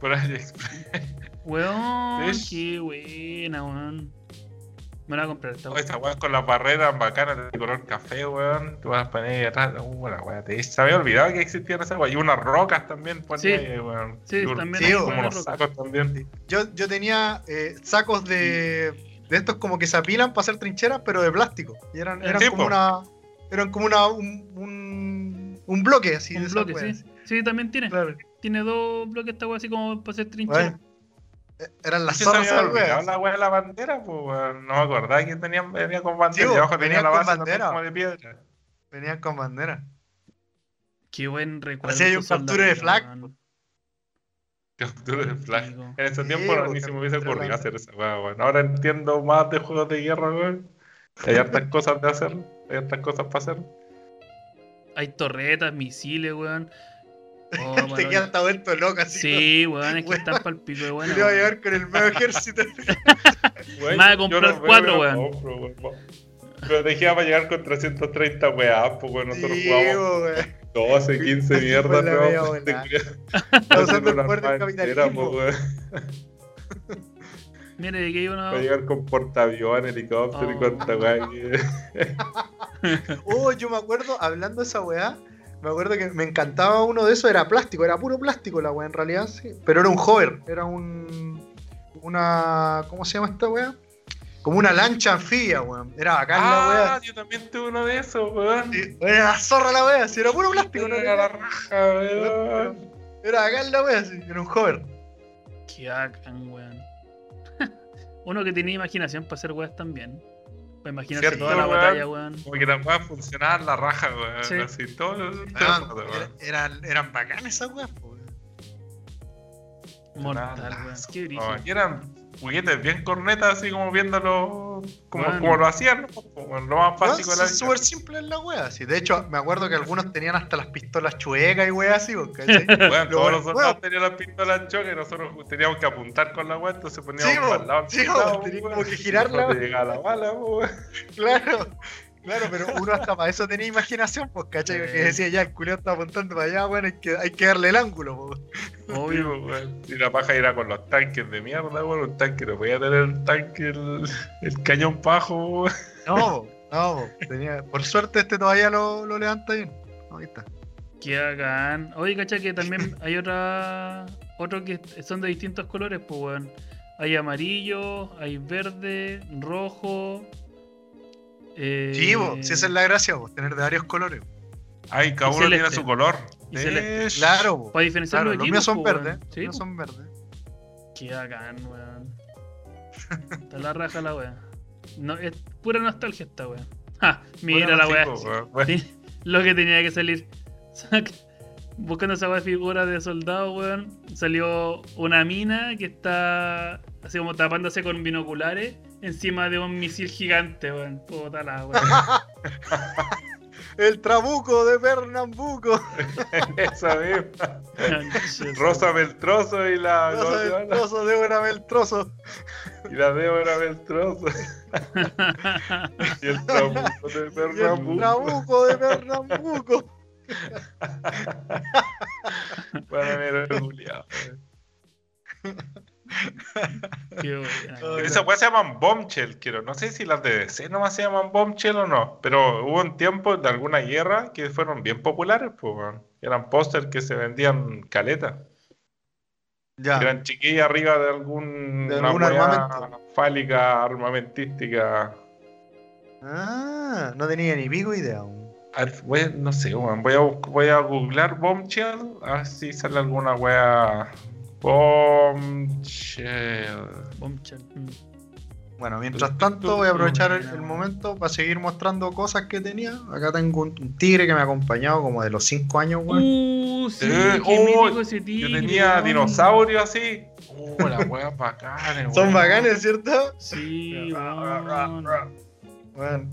Por AliExpress. weón. Qué buena, weón. Me la voy a comprar esta weá. Esta weón con las barreras bacanas de color café, weón. Tú vas a poner ahí atrás. Uh, buena weón. Te se había olvidado que existían esas weón. Y unas rocas también ponía Sí. ahí, weón. Sí, Y también como unos rocas. sacos también. Yo, yo tenía eh, sacos de, de estos como que se apilan para hacer trincheras, pero de plástico. Y eran, eran Sí, como po. una. Eran como una. un, un, un bloque así. de Un bloque, sí. Sí, también tiene. Claro. Tiene dos bloques esta weá así como para hacer trinchera. Eh, eran las zorras esas weas. la de la bandera, pues. No me acordaba que tenía, venía con bandera. Sí, y abajo venía tenía la con base bandera. como de piedra. Venían con bandera. Qué buen recuerdo. Así hay un esos capture de flag. Captura de. Digo. En ese Sí, tiempo ni se me hubiese captura ocurrido de hacer esa weá, weón. Ahora entiendo más de juegos de guerra, weón. Hay hartas cosas de hacer. Hay hartas cosas para hacer. Hay torretas, misiles, weón. Oh, Te bueno, quedas hasta vuelto loco así. sí, weón, es que Weón. están para el pico de buena. Te iba a llevar con el medio ejército. Va a yo comprar no cuatro, weón. lo compro, weón. Pero te dije para llegar con 330 weá, pues weón. Nosotros Sí, jugamos weón. 12, 15 Así mierdas, fue la media ¿no? Está usando el una poder del capitalismo. pues, weón. Mire, de que hay uno. Para llegar con portaavión, helicóptero y Oh. cuánta weá. que- Oh, yo me acuerdo, hablando de esa weá, me acuerdo que me encantaba uno de esos, era plástico, era puro plástico la weá en realidad, sí. Pero era un hover, era un. Una. ¿Cómo se llama esta weá? Como una lancha anfibia, weón. Era bacán la Ah, weá. yo también tuve uno de esos, weón. Sí, Era la zorra la weá, sí, era puro plástico, no Era la era, raja, weón. era bacán la weá, sí, era un hover. Qué bacán, weón. uno que tenía imaginación para hacer weas también. Para imaginarse Cierto, toda la weón. batalla, weón. Como que las weas funcionaban la raja, weón. Sí. Así, todo, todo era- weón. eran, eran bacanas esas weas, weón. Mortal, weón. Qué brillo. aquí eran juguetes bien cornetas, así como viéndolo como, Bueno. como lo hacían, ¿no? como lo más No, básico de la es súper simple en la wea, sí. De hecho, me acuerdo que algunos tenían hasta las pistolas chuecas y weas así. Bueno, todos bueno- los soldados tenían las pistolas choque y nosotros teníamos que apuntar con la wea, entonces poníamos Sí, el lado. sí, para el po, lado, tenía weón, como que girarla, no te weón. llegaba la bala. Claro, claro, pero uno hasta para eso tenía imaginación, pues, ¿cachai? Porque Sí. decía, ya, el culiao está apuntando para allá, bueno, hay que, hay que darle el ángulo, pues. Obvio. weón. Y la paja era con los tanques de mierda, weón. Un tanque no podía tener el tanque, el, el cañón pajo, weón. No, no, tenía, por suerte este todavía lo, lo levanta bien. Ahí está. Qué bacán. Oye, cacha que también hay otra. Otros que son de distintos colores, pues, weón. Hay amarillo, hay verde, rojo. Eh, Sí, si esa es la gracia, pues, tener de varios colores. Ay, cada Y uno tiene su color. Y. Claro, po. Para diferenciar Claro, los los equipos. míos son weón. verdes. Los Sí, míos po. son verdes. Qué bacán, weón. Está la raja la weá. No, es pura nostalgia esta. Ja, mira la weón. Sí, Lo que tenía que salir. Buscando esa weá de figura de soldado, weón, salió una mina que está así como tapándose con binoculares encima de un misil gigante, weón. Puta la weón. El trabuco de Pernambuco. Esa misma. Rosa Beltroso y la. del trozo, Débora Beltroso. Y la Débora Beltroso. y el trabuco de Y el Pernambuco. trabuco de Pernambuco. Para ver el Julián. Qué Esas weas se llaman Bombshell, quiero. No sé si las de DC nomás se llaman Bombshell o no. Pero hubo un tiempo de alguna guerra que fueron bien populares, pues, weón. Eran pósters que se vendían caleta. Ya. Eran chiquillas arriba de algún De una algún wea armamento. fálica, armamentística. Ah, no tenía ni pico idea aún. A ver, voy no sé, weón. Voy a, voy a googlear Bombshell. A ver si sale alguna wea. Bombshell. Bombshell. Mm. Bueno, mientras tanto voy a aprovechar el, el No. momento para seguir mostrando cosas que tenía. Acá tengo un, un tigre que me ha acompañado como de los 5 años, weón. Uh, sí, Eh, qué oh, ese Yo tigre, tenía weón. dinosaurios así. Oh, las weas bacanes, Son weón. bacanes, ¿cierto? Sí, weón. Bueno,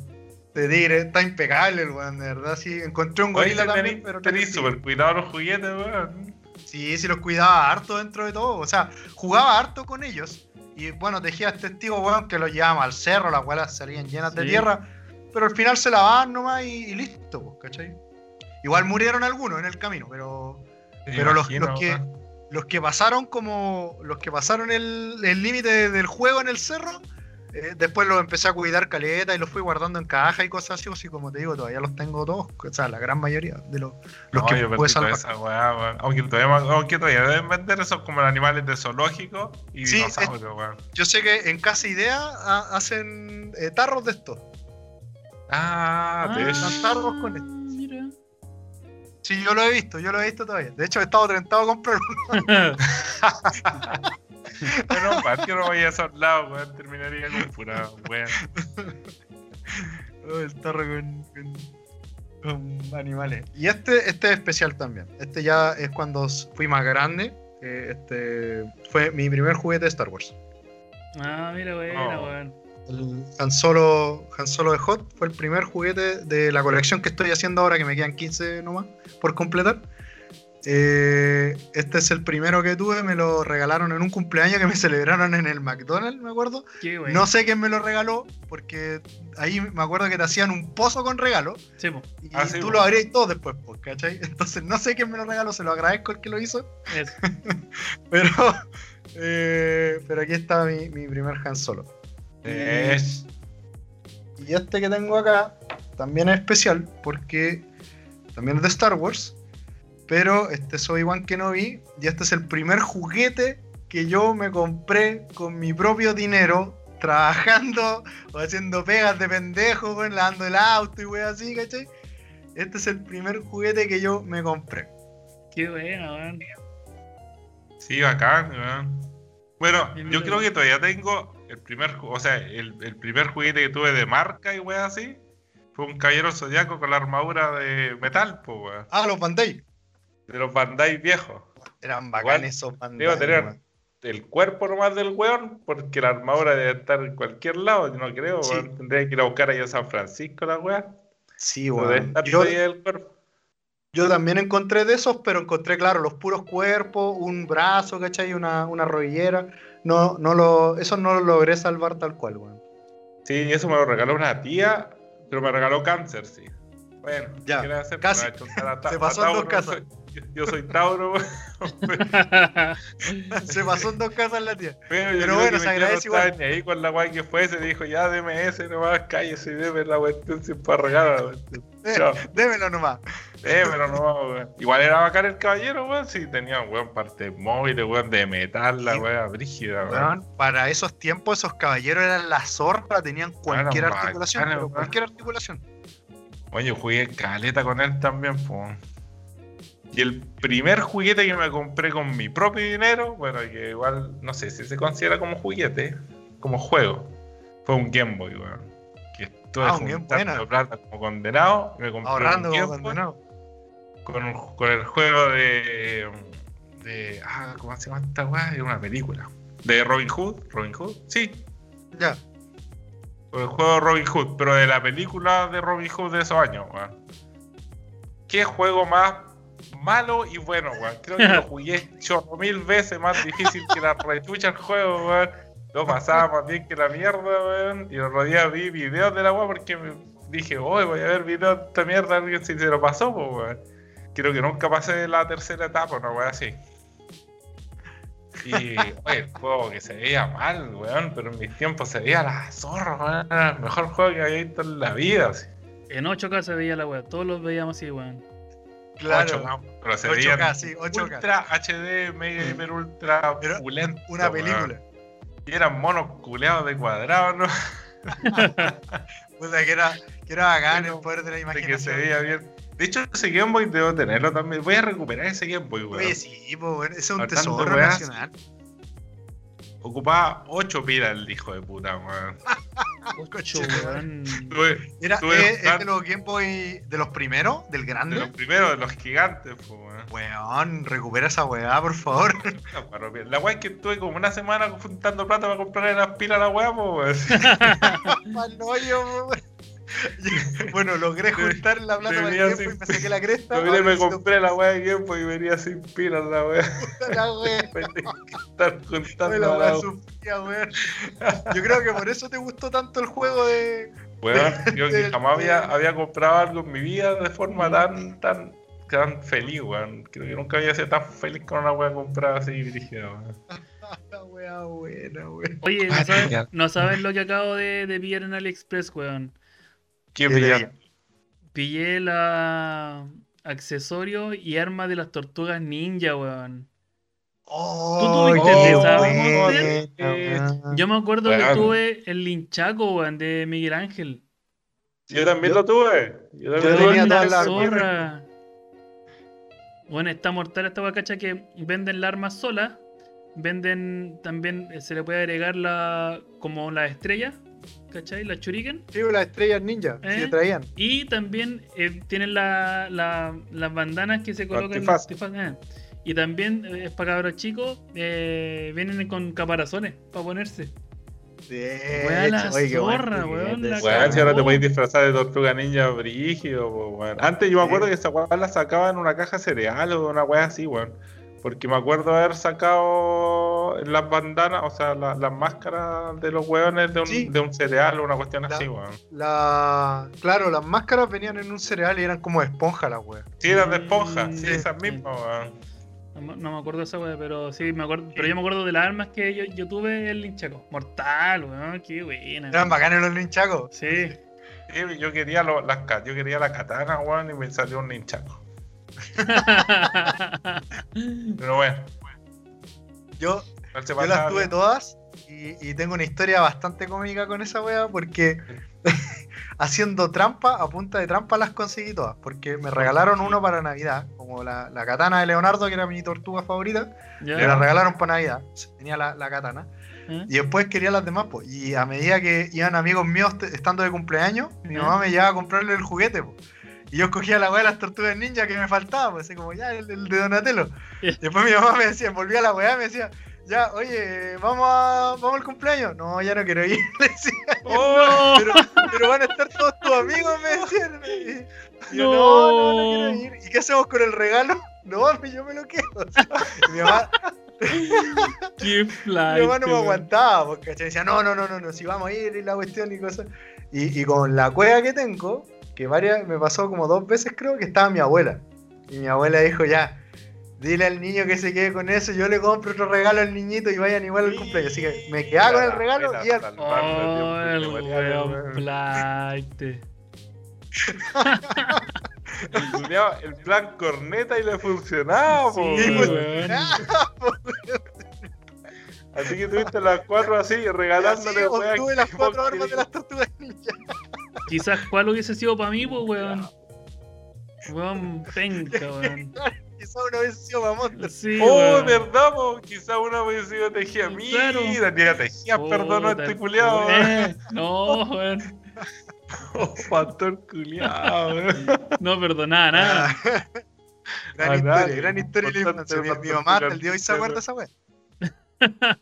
este tigre está impecable, el weón, de verdad. Sí, encontré un Oye, gorila también, tenés, pero no tenés súper cuidado los juguetes, weón. Sí, sí los cuidaba harto dentro de todo. O sea, jugaba harto con ellos. Y bueno, tejías testigos, weón, que los llevábamos al cerro, las weas salían llenas de tierra. Pero al final se lavaban nomás y, y listo, pues, ¿cachai? Igual murieron algunos en el camino, pero Pero los- imagino, los que- los que pasaron como. Los que pasaron el el límite del juego en el cerro, eh, después los empecé a cuidar caleta y los fui guardando en caja y cosas así, así como te digo, todavía los tengo todos. O sea, la gran mayoría de los, los No, que toda salvar. esa weá. Aunque todavía, aunque todavía deben vender esos como animales de zoológico y Sí, dinosaurios, weón. Yo sé que en Casa Idea ha- hacen eh, tarros de estos. Ah, de Ah, tarros con esto. mira. Sí, yo lo he visto, yo lo he visto todavía. De hecho, he estado tentado a comprar uno. Pero mal que no vaya a esos lados, weón. Terminaría con pura weón. Oh, el tarro con, con- con animales. Y este, este es especial también. Este ya es cuando fui más grande. eh, Este fue mi primer juguete de Star Wars. Ah, mira, buena, Oh. weón. El Han Solo, Han Solo de Hot fue el primer juguete de la colección que estoy haciendo ahora, que me quedan 15 nomás por completar. Eh, este es el primero que tuve, me lo regalaron en un cumpleaños que me celebraron en el McDonald's, me acuerdo. Qué bueno. No sé quién me lo regaló, porque ahí me acuerdo que te hacían un pozo con regalo Sí, po, y Ah, sí, tú po. lo abrías todo después, ¿cachai? Entonces no sé quién me lo regaló, se lo agradezco el que lo hizo, eso. pero, eh, pero aquí está mi, mi primer Han Solo. Es. Y este que tengo acá también es especial porque también es de Star Wars, pero este es Obi-Wan Kenobi y este es el primer juguete que yo me compré con mi propio dinero, trabajando o haciendo pegas de pendejo, weón, lavando el auto y wey así, ¿cachai? Este es el primer juguete que yo me compré. Qué buena, weón. Sí, bacán, weón. Bueno, yo creo que todavía tengo el primer, o sea, el, el primer juguete que tuve de marca y weón así. Fue un caballero zodiaco con la armadura de metal, pues, weón. Ah, los Bandai. De los Bandai viejos. Eran bacanes esos Bandai. Debo tener el cuerpo nomás del weón, porque la armadura debe estar en cualquier lado, yo no creo, Sí. Tendría que ir a buscar allá a San Francisco la weá. Sí, No weón. estar Yo, el cuerpo. Yo también encontré de esos, pero encontré, claro, los puros cuerpos, un brazo, ¿cachai? Una, una rodillera. No, no lo, eso no lo logré salvar tal cual, weón. Sí, eso me lo regaló una tía, pero me regaló cáncer, sí. Bueno, Ya, casi. Se pasó en dos casas. Yo, yo soy Tauro, weón. Se pasó en dos casas la tía. Pero, bueno, se agradece igual. ni ahí con la guay que fuese, dijo, ya deme ese nomás, cállese y deme la cuestión sin cuestión. Eh, démelo nomás. Démelo nomás, weón. Igual era bacán el caballero, weón, sí, tenía, weón, parte móvil, weón, de metal, la weón, brígida, weón. Para esos tiempos, esos caballeros eran la zorra, tenían cualquier articulación, cualquier articulación. Oye, jugué caleta con él también, pues. Y el primer juguete que me compré con mi propio dinero, bueno, que igual no sé si se considera como juguete, como juego, fue un Game Boy, weón. Que estuve Ah, juntando plata como condenado, me compré Ahorrando un Game Boy. condenado. con, con el juego de, de. Ah, ¿cómo se llama esta weá? Es una película. De Robin Hood. ¿Robin Hood? Sí. Ya. Con el juego de Robin Hood, pero de la película de Robin Hood de esos años, weón. ¿Qué juego más malo y bueno, weón? Creo que lo jugué chorro mil veces más difícil que la rechucha el juego, weón. Lo pasaba más bien que la mierda, weón. Y otro día vi videos de la weón porque dije, hoy voy a ver videos de esta mierda, a ver si se lo pasó, weón. Creo que nunca pasé la tercera etapa, una weón así. Y, oye, el juego que se veía mal, weón, pero en mis tiempos se veía la zorra, weón. Era el mejor juego que había visto en la vida. En 8K se veía la weá, todos los veíamos así, weón. Claro. 8K, pero se 8K, veía sí, 8K. ultra HD, mega hiper ultra Era opulento, Una weón. película. Y eran monos culeados de cuadrado, ¿no? Puta, que era, que era bacán el poder de la De que se imaginación. veía bien. De hecho, ese Game Boy debo tenerlo también. Voy a recuperar ese Game Boy, weón. Oye, sí, bueno, ese es un tesoro nacional. Ocupaba 8 pilas el hijo de puta, weón. Ocho. Tuve- Era, Tuve eh, de los Game Boy, de los primeros, del de los grande. primeros, de los gigantes, pues, weón. Weón, recupera esa weá, por favor. La weá rompió. La weá es que estuve como una semana juntando plata para comprarle las pilas a la weá, pues, weón. Bueno, logré juntar la plata para el Venía tiempo y sin- me saqué la cresta. Yo me necesito compré la weá de Boy y venía sin pilas la weá. la weá. Estar juntando la weá sufría. Yo creo que por eso te gustó tanto el juego de. Weón, yo que jamás había, había comprado algo en mi vida de forma tan, tan, tan feliz, weón. Creo que nunca había sido tan feliz con una weá comprada así dirigida, weón. La weá buena, weón. Oye, ¿no Ah, sabes, no sabes lo que acabo de, de pillar en AliExpress, weón? ¿Qué tenía? Pillé la accesorio y arma de las tortugas ninja, weón. Oh, tuviste esa, weón. Yo me acuerdo que tuve el linchaco, weón, de Miguel Ángel. Yo también Yo- lo tuve. Yo Yo también tenía lo Weón, tuve. la zorra. Bueno, está mortal esta guacacha que venden la arma sola. Venden también, se le puede agregar la como la estrella, ¿cachai? La shuriken. Sí, las estrellas ninja, ¿Eh? que traían. Y también eh, tienen la- la- las bandanas que se colocan. Antifaz. antifaz, eh. Y también eh, es para cabros chicos, eh, vienen con caparazones para ponerse. Weá, la oye, zorra, weón, la Weón, si ahora te podéis disfrazar de tortuga ninja brígido, weón. Antes yo me acuerdo que esa weá la sacaba en una caja cereal o una weá así, weón. Porque me acuerdo haber sacado las bandanas, o sea, la- las máscaras de los weones de un, Sí. de un cereal o una cuestión La- así, weón. La... Claro, las máscaras venían en un cereal y eran como de esponja las weas. Sí, eran de esponja, Mm, sí, sí. esas mismas, weón. No, me- no me acuerdo de esa wea, pero sí me acuerdo. Pero yo me acuerdo de las armas que yo, yo tuve el linchaco. Mortal, weón, qué buena. Eran bacanes los linchacos. Sí. Sí, yo quería lo- las yo quería la katana, weón, y me salió un ninchaco. Pero bueno, Yo, ¿cuál se yo las tuve todas y, y tengo una historia bastante cómica con esa wea porque haciendo trampa, a punta de trampa las conseguí todas. Porque me regalaron uno para Navidad, como la, la katana de Leonardo, que era mi tortuga favorita. Me la regalaron para Navidad. Tenía la, la katana. ¿Eh? Y después quería las demás, pues. Y a medida que iban amigos míos estando de cumpleaños, mi mamá me llevaba a comprarle el juguete, pues. Y yo escogía la weá de las tortugas ninja que me faltaba, pues, así como ya, el, el de Donatello. Ya. Y después mi mamá me decía, volvía a la weá, me decía, ya, oye, vamos a, vamos al cumpleaños. No, ya no quiero ir, decía. ¡Oh! Pero, pero van a estar todos tus amigos, me decían. Y yo, No. no, no, no quiero ir. ¿Y qué hacemos con el regalo? No, yo me lo quedo. Y mi mamá, ¡Qué fly! mi mamá no me aguantaba, porque decía, no, no, no, no, no, si vamos a ir y la cuestión y cosas. Y, y con la cueva que tengo, que varias, me pasó como dos veces creo que estaba mi abuela. Y mi abuela dijo, ya, dile al niño que se quede con eso, yo le compro otro regalo al niñito y vayan igual al cumpleaños. Así que me quedaba con el regalo y al... ¡Oh, el weón weón. flight! El el plan corneta y le funcionaba, po, Sí, pues, weón. weón. Así que tuviste las cuatro así, regalándole weá, obtuve las cuatro armas de las tortugas ninja. Quizás cuál hubiese sido para mí, pues, weón. Weón, penca, weón. Quizá una vez sido mamón. Sí, Oh, weón. verdad, po. Quizá una vez sido tejía. Claro. Mira, tía tejía, perdón a Puta, este culiao. eh, No, weón. Oh, pastor culiao, weón. No perdonaba nada. Gran A historia, nadie, gran historia importante, infancia. Mi, mamá hasta el día de hoy se acuerda esa wea.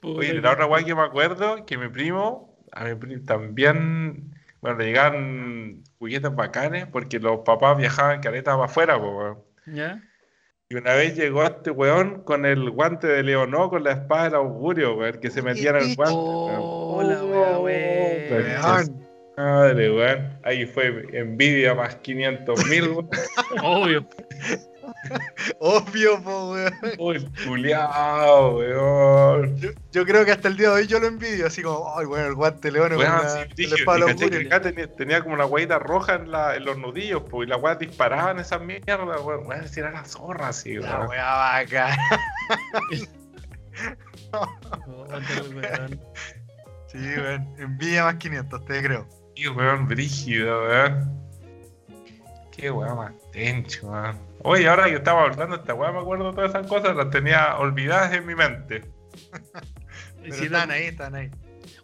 Puta Oye, la otra weá que me acuerdo, que mi primo, a mi primo también, bueno, le llegaban juguetes bacanes porque los papás viajaban careta para afuera, po, weón. ¿Ya? Y una vez llegó este weón con el guante de Leonó con la espada del augurio, weón, que se metía en el guante. weón. Oh, la wea, wea. Weón. Madre, weón. Ahí fue envidia más 500 mil, weón. Obvio. Obvio, po, weón. Uy, culiao, weón. Yo, yo creo que hasta el día de hoy yo lo envidio, así como, ay, weón, el guante león la- sí, dije, la acá tenía, tenía como una hueita roja en, la, en los nudillos, pues, y la weá disparaban esas mierdas, weón. Weón, si era la zorra, así, La weón. wea vaca. Weón. Sí, weón. Envidia más 500, te creo. Qué weón brígido, weón. Qué weón más tencho, weón. Oye, ahora que estaba hablando de esta weá, me acuerdo de todas esas cosas, las tenía olvidadas en mi mente. Pero Sí, están ahí, están ahí.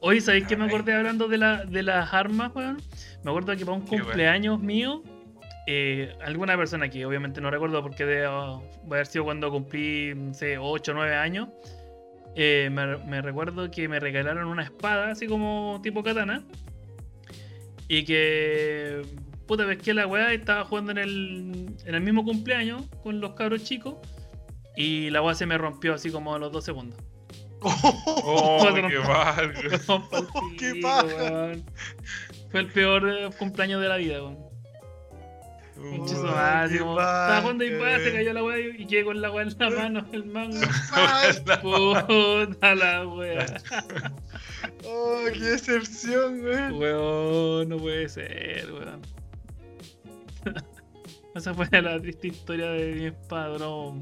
Oye, ¿sabéis qué me acordé hablando de, la, de las armas, weón? Me acuerdo que para un Qué weón. cumpleaños mío, eh, alguna persona que obviamente no recuerdo porque debe haber sido cuando cumplí, no sé, 8 o 9 años, eh, me, me recuerdo que me regalaron una espada, así como tipo katana, y que, puta, pesqué la weá y estaba jugando en el, en el mismo cumpleaños con los cabros chicos, y la weá se me rompió así como a los 2 segundos. Oh, qué mal, ¡Qué weón. Fue el peor eh, cumpleaños de la vida, weón. Pinche Estaba jugando y pa, se cayó la weá y llegué con la weá en la mano, el mango. Puta la weá. Oh, qué decepción, weón. Weón, no puede ser, weón. Esa fue la triste historia de mi espada, no.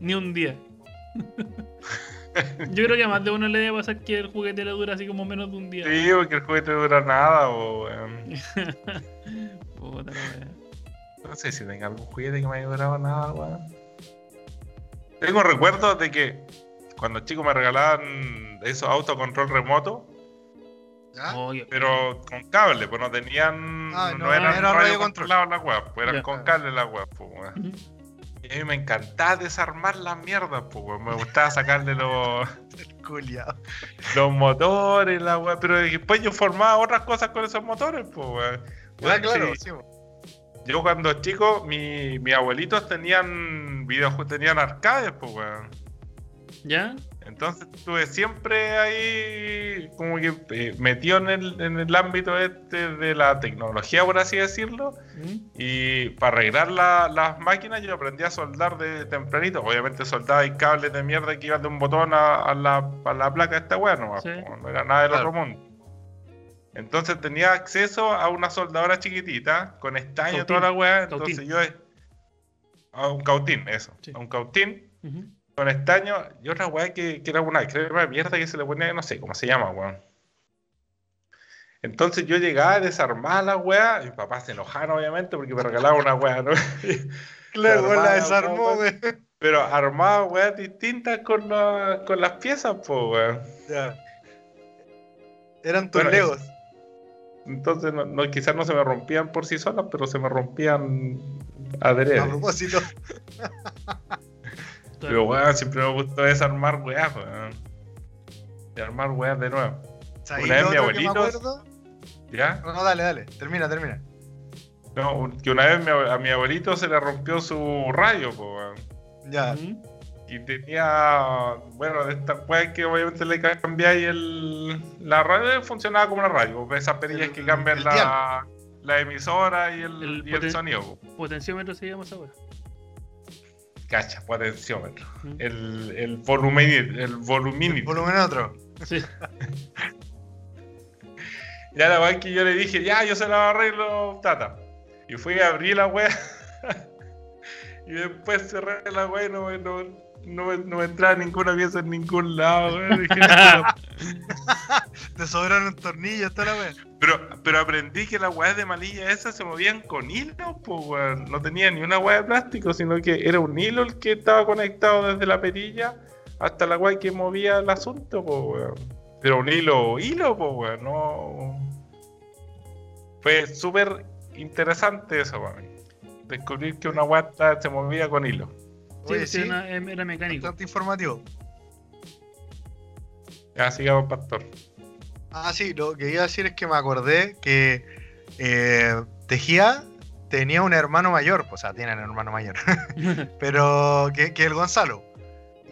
Ni un día. Yo creo que a más de uno le debe pasar que el juguete le dura así como menos de un día. Sí, porque el juguete dura nada, weón. Puta weá. No sé si tenga algún juguete que me haya durado nada, weón. Tengo recuerdos de que cuando chico me regalaban esos autos control remoto, pero con cable, pues no tenían. Ah, no, no, eran era radio radio control. controlados las weas, pues eran Ya. con cable las weas, pues weón. Ujú. Y a mí me encantaba desarmar las mierdas, pues weón. Me gustaba sacarle los, los motores, la wea, pero después yo formaba otras cosas con esos motores, pues weón. Ah, claro, sí. Yo cuando chico, mi, mis abuelitos tenían videojuegos, tenían arcades, pues weón. ¿Ya? Entonces estuve siempre ahí como que eh, metido en el, en el ámbito este de la tecnología, por así decirlo. ¿Mm? Y para arreglar la- las máquinas yo aprendí a soldar de tempranito. Obviamente soldaba y cables de mierda que iban de un botón a, a la, a la placa de esta weá, no, Sí. no era nada del Claro. otro mundo. Entonces tenía acceso a una soldadora chiquitita, con estaño y Cautín. toda la weá. Cautín. Entonces yo... A un cautín, eso. Sí. A un cautín. Con estaño y otra weá que, que era una crema de mierda que se le ponía, no sé cómo se llama, weón. Entonces yo llegaba a desarmar la weá, y mis papás se enojaron obviamente porque me regalaban una weá, ¿no? Claro, la desarmó, weón. Pero armaba weas distintas con, la- con las piezas, pues weón. Ya. Eran tus Bueno, legos. Entonces no, no- quizás no se me rompían por sí solas, pero se me rompían A adrede. Pero weón, siempre me gustó desarmar weas, weón. De armar weas de nuevo. ¿Sabéis Una vez mi abuelito-? ¿Ya? No, no, dale, dale. Termina, termina. No, un- que una vez a mi abuelito se le rompió su radio, po, weón. Ya. Y tenía, bueno, de estas weas que obviamente le cambiáis el. La radio funcionaba como una radio, esas perillas El- que cambian la, la emisora y el, El y el sonido. po. Potenciómetro se llama esa weá. Cacha, potenciómetro. Ujú. El, el volumen, el. Volumen otro. Sí. Ya la weá que yo le dije, ya, yo se la arreglo, tata. Y fui a abrir la weá. y después cerré la weá y no, me- no, no, no me entraba ninguna pieza en ningún lado. Dije, Te sobraron tornillos, toda la wea. Pero, pero aprendí que las weas de malilla esas se movían con hilo, pues weón. No tenía ni una weá de plástico, sino que era un hilo el que estaba conectado desde la perilla hasta la weá que movía el asunto, pues weón. Pero un hilo, hilo, pues weón, no. Fue súper interesante eso para mí. descubrir que una está- se movía con hilo. Sí, Oye, sí, sí, era, era mecánico. bastante informativo. Ya sigamos, pastor. Ah, sí, lo que iba a decir es que me acordé que eh, Tejía tenía un hermano mayor, o sea, tiene un hermano mayor, pero que, que el Gonzalo.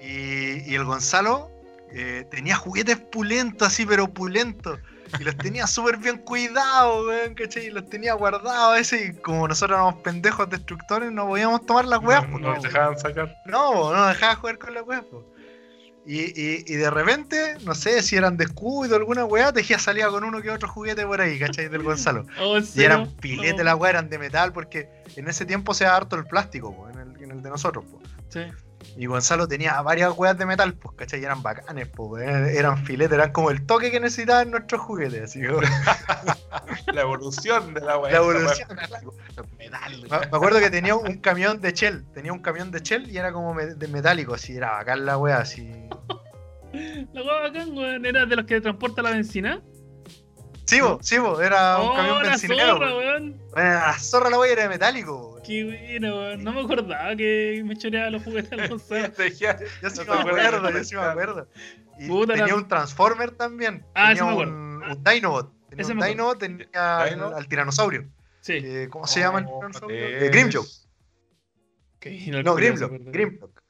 Y, y el Gonzalo eh, tenía juguetes pulentos, así, pero pulentos. Y los tenía súper bien cuidados, weón, ¿cachai? Y los tenía guardados, ese, y como nosotros éramos pendejos destructores, no podíamos tomar las weas, no, no no. dejaban sacar. No, no dejaba jugar con la weá, po. Y, y, y de repente, no sé si eran descuido o alguna weá, Tejía salía con uno que otro juguete por ahí, ¿cachai? Del Gonzalo. Oh, ¿en Y eran piletes No. la weá, eran de metal, porque en ese tiempo se da harto el plástico, po, en, el, en el de nosotros, po. Sí. Y Gonzalo tenía varias weas de metal, pues, ¿cachai? Y eran bacanes, po, eran, filetes, eran como el toque que necesitaban nuestros juguetes, así como- La evolución de la weá. La evolución. Metal. Me me acuerdo que tenía un camión de Shell, tenía un camión de Shell y era como de metálico, así, era bacán la wea, así. La hueá bacán, weón. ¿Era de los que transporta la benzina? Sí, bo, sí, bo, era un oh, camión la bencinero. zorra, weón. Bueno, la zorra la wea era de metálico. Qué bueno, weón. No me acordaba que me choreaba los juguetes al Gonzalo. Tejía- Yo sí ¿No me acuerdo, de yo sí me acuerdo. Y Puta, tenía la- un Transformer también. Ah, tenía sí acuerdo. un, un Dinobot. Tenía Ese un acuerdo. Dinobot, tenía al, ¿Dino? al tiranosaurio. Sí. Eh, ¿Cómo se llama el Oh, tiranosaurio? Eh, Grimjock. Que No, se Grimlock. Grimlock.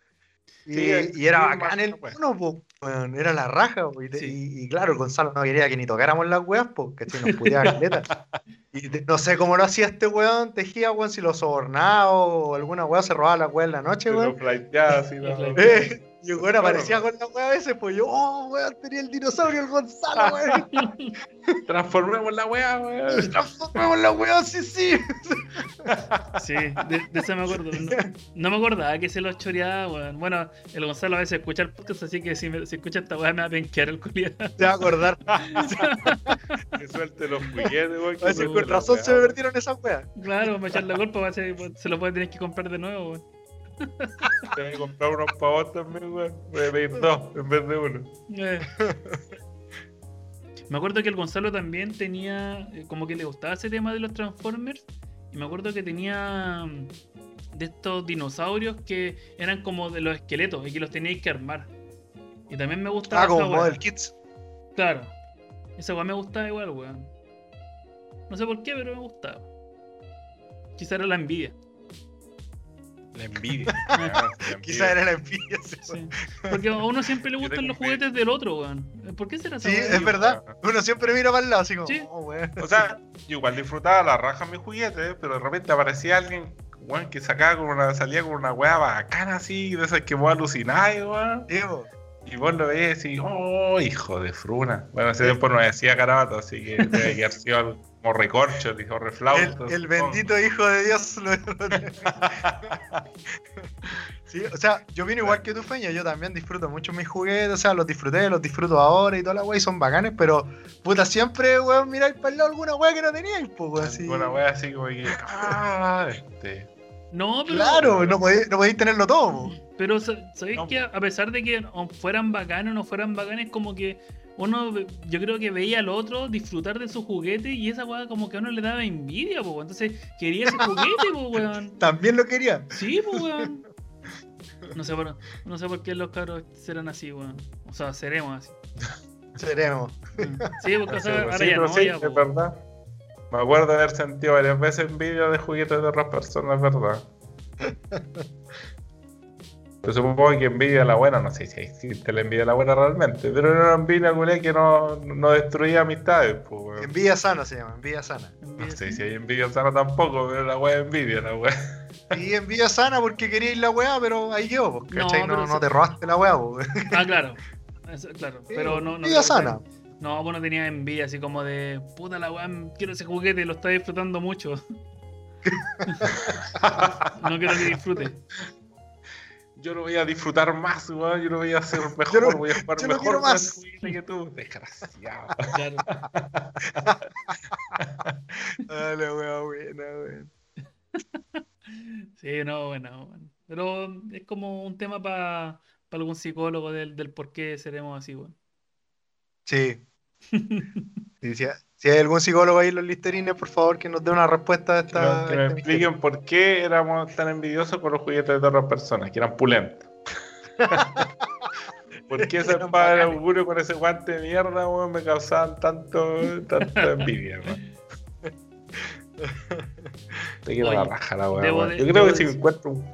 Y, Sí, y era bacán el o menos. mono, po, weón, era la raja, po, y, te- Sí. y- y claro, Gonzalo no quería que ni tocáramos las weas, porque nos puteaba caleta. Y te- no sé cómo lo hacía este weón, tejía, weón, si lo sobornaba o alguna wea se robaba la wea en la noche, weón. lo flighteaba así, Lo ¿no? Y el weón aparecía con la wea a veces, pues yo, oh, weón, tenía el dinosaurio, el Gonzalo, weón. Transformemos la weá, weón. Transformamos la wea, sí, sí. Sí, de, de eso me acuerdo. No, no me acordaba que se los choreaba, weón. Bueno, el Gonzalo a veces escucha el podcast, así que si, me, si escucha esta weá me va a penquear el culiado. Te va a acordar. Que suelte los juguetes, weón. con razón weá, se me perdieron esas weas. Claro, me echar la culpa, ser- se lo puede tener que comprar de nuevo, weón. Tengo que comprar unos pavos también, weón. Voy a pedir dos en vez de uno. Eh. Me acuerdo que el Gonzalo también tenía, eh, como que le gustaba ese tema de los Transformers. Y me acuerdo que tenía mm, de estos dinosaurios que eran como de los esqueletos y que los teníais que armar. Y también me gustaba Ah, como. Model Kids. Claro. Esa weá me gustaba igual, weón. No sé por qué, pero me gustaba. Quizá era la envidia. La envidia. Ah, la Quizá envidia. era la envidia. sí. Sí. Porque a uno siempre le gustan los envidia. juguetes del otro, weón. ¿Por qué será Sí, es verdad. Uno siempre mira para el lado, así como, Sí. oh, weón. O sea, yo igual disfrutaba la raja mis juguetes, pero de repente aparecía alguien, weón, que sacaba con una, salía con una weá bacana así, de esas que vos alucináis, weón. Y vos lo veías y, oh, hijo de fruna. Bueno, ese tiempo no decía carabato, así que debe que haber sido algo como recorcho, dijo reflauto. el bendito hijo de Dios. lo- sí, o sea, yo vino igual que tu feña, yo también disfruto mucho mis juguetes, o sea, los disfruté, los disfruto ahora y toda la wey, son bacanes, pero puta, siempre, weón, miráis para el lado alguna weá que no teníais, pues, así. Una weá así como que, ah, este. No, pero. Claro, no podéis, no podéis tenerlo todo, po. Pero sa- sabéis No. que a pesar de que fueran bacanes o no fueran bacanes, como que uno, yo creo que veía al otro disfrutar de su juguete y esa weá como que a uno le daba envidia, po. Entonces quería ese juguete, po, weón. También lo quería. Sí, po, weón. No sé, por, no sé por qué los cabros serán así, weón. O sea, seremos así. Seremos. Mm. Sí, porque o Sí, sea, pero ahora sí, ya pero no, sí, ya, es po. verdad. Me acuerdo de haber sentido varias veces envidia de juguetes de otras personas, es verdad. Pero supongo que envidia la buena, no sé si existe la envidia la buena realmente, pero era una envidia culé que no, no destruía amistades, pues, weón. Envidia sana se llama, envidia sana. No sé si hay envidia sana tampoco, pero la wea es envidia, la wea. Y envidia sana porque queríais la weá, pero ahí quedó, pues, No, ¿cachai? No, no, sí. te robaste la weá, pues. Ah, claro. Eso, claro. Pero no, no. envidia sana. No, pues no tenía envidia, así como de puta la weá, quiero ese juguete, lo está disfrutando mucho. no quiero que disfrute. Yo lo voy a disfrutar más, weón, yo lo voy a hacer mejor, Yo lo- voy a jugar yo lo mejor el más. juguete que tú. Desgraciado. Claro. La weá buena, weón. Sí, no, bueno, bueno. Pero es como un tema para algún psicólogo del, del por qué seremos así, weón. Sí, Y si, si hay algún psicólogo ahí en los listerines, por favor, que nos dé una respuesta a esta. que me a este expliquen por qué éramos tan envidiosos con los juguetes de otras personas, que eran pulentos. ¿Por qué ese padre augurio con ese guante de mierda, weón, me causaban tanto, tanta envidia, weón? Te quiero la raja la weón. Yo creo que si encuentro un...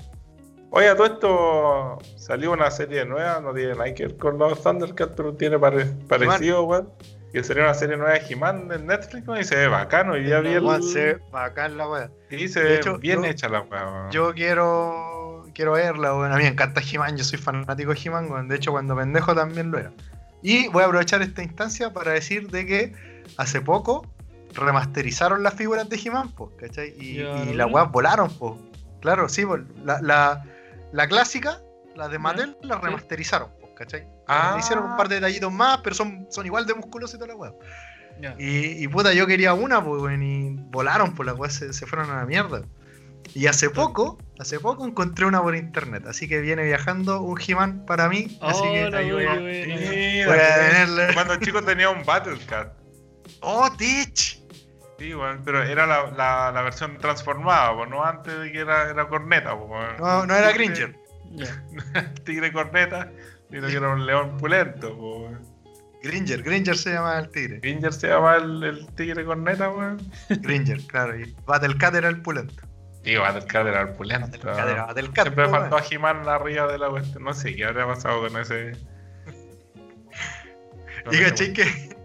Oye, todo esto salió una serie nueva, no tiene nada que ver con los Thundercats, pero tiene pare- parecido, weón. Que sería una serie nueva de He-Man en Netflix, y se ve bacano. Y ya vi el... Se ve bacán la wea. Y se de ve hecho, bien yo- hecha la weá, weón. Yo quiero quiero verla, weón. A mí me encanta He-Man, yo soy fanático de He-Man, weón. De hecho, cuando pendejo también lo era. Y voy a aprovechar esta instancia para decir de que hace poco remasterizaron las figuras de He-Man, po, ¿cachai? Y, las weas volaron, po. Claro, sí, po. La, la, la clásica, la de Mattel, la remasterizaron, po, ¿cachai? Ah. Le hicieron un par de detallitos más, pero son, son igual de musculosos y toda la wea. Ya. Y, y puta, yo quería una, pues, weón, y volaron, pues las weas se, se fueron a la mierda. Y hace poco, hace poco encontré una por internet, así que viene viajando un He-Man para mí, así que ahí voy a, a tenerle. Cuando el chico tenía un Battle Cat. ¡Oh, Teach! Sí, weón, pero era la, la, la versión transformada, pues, no antes de que era, era corneta. Pues. No, no era Tigre- Gringer. Ya. Tigre corneta, sino que era un león pulento. Weón. Gringer, Gringer se llama el tigre. Ginger se llama el, el tigre corneta, weón. Gringer, claro. Y Battlecat era el pulento. Y Battle Cat era el pulento. Era. Siempre faltó a arriba de la cuestión. No sé qué habría pasado con ese. con Y caché que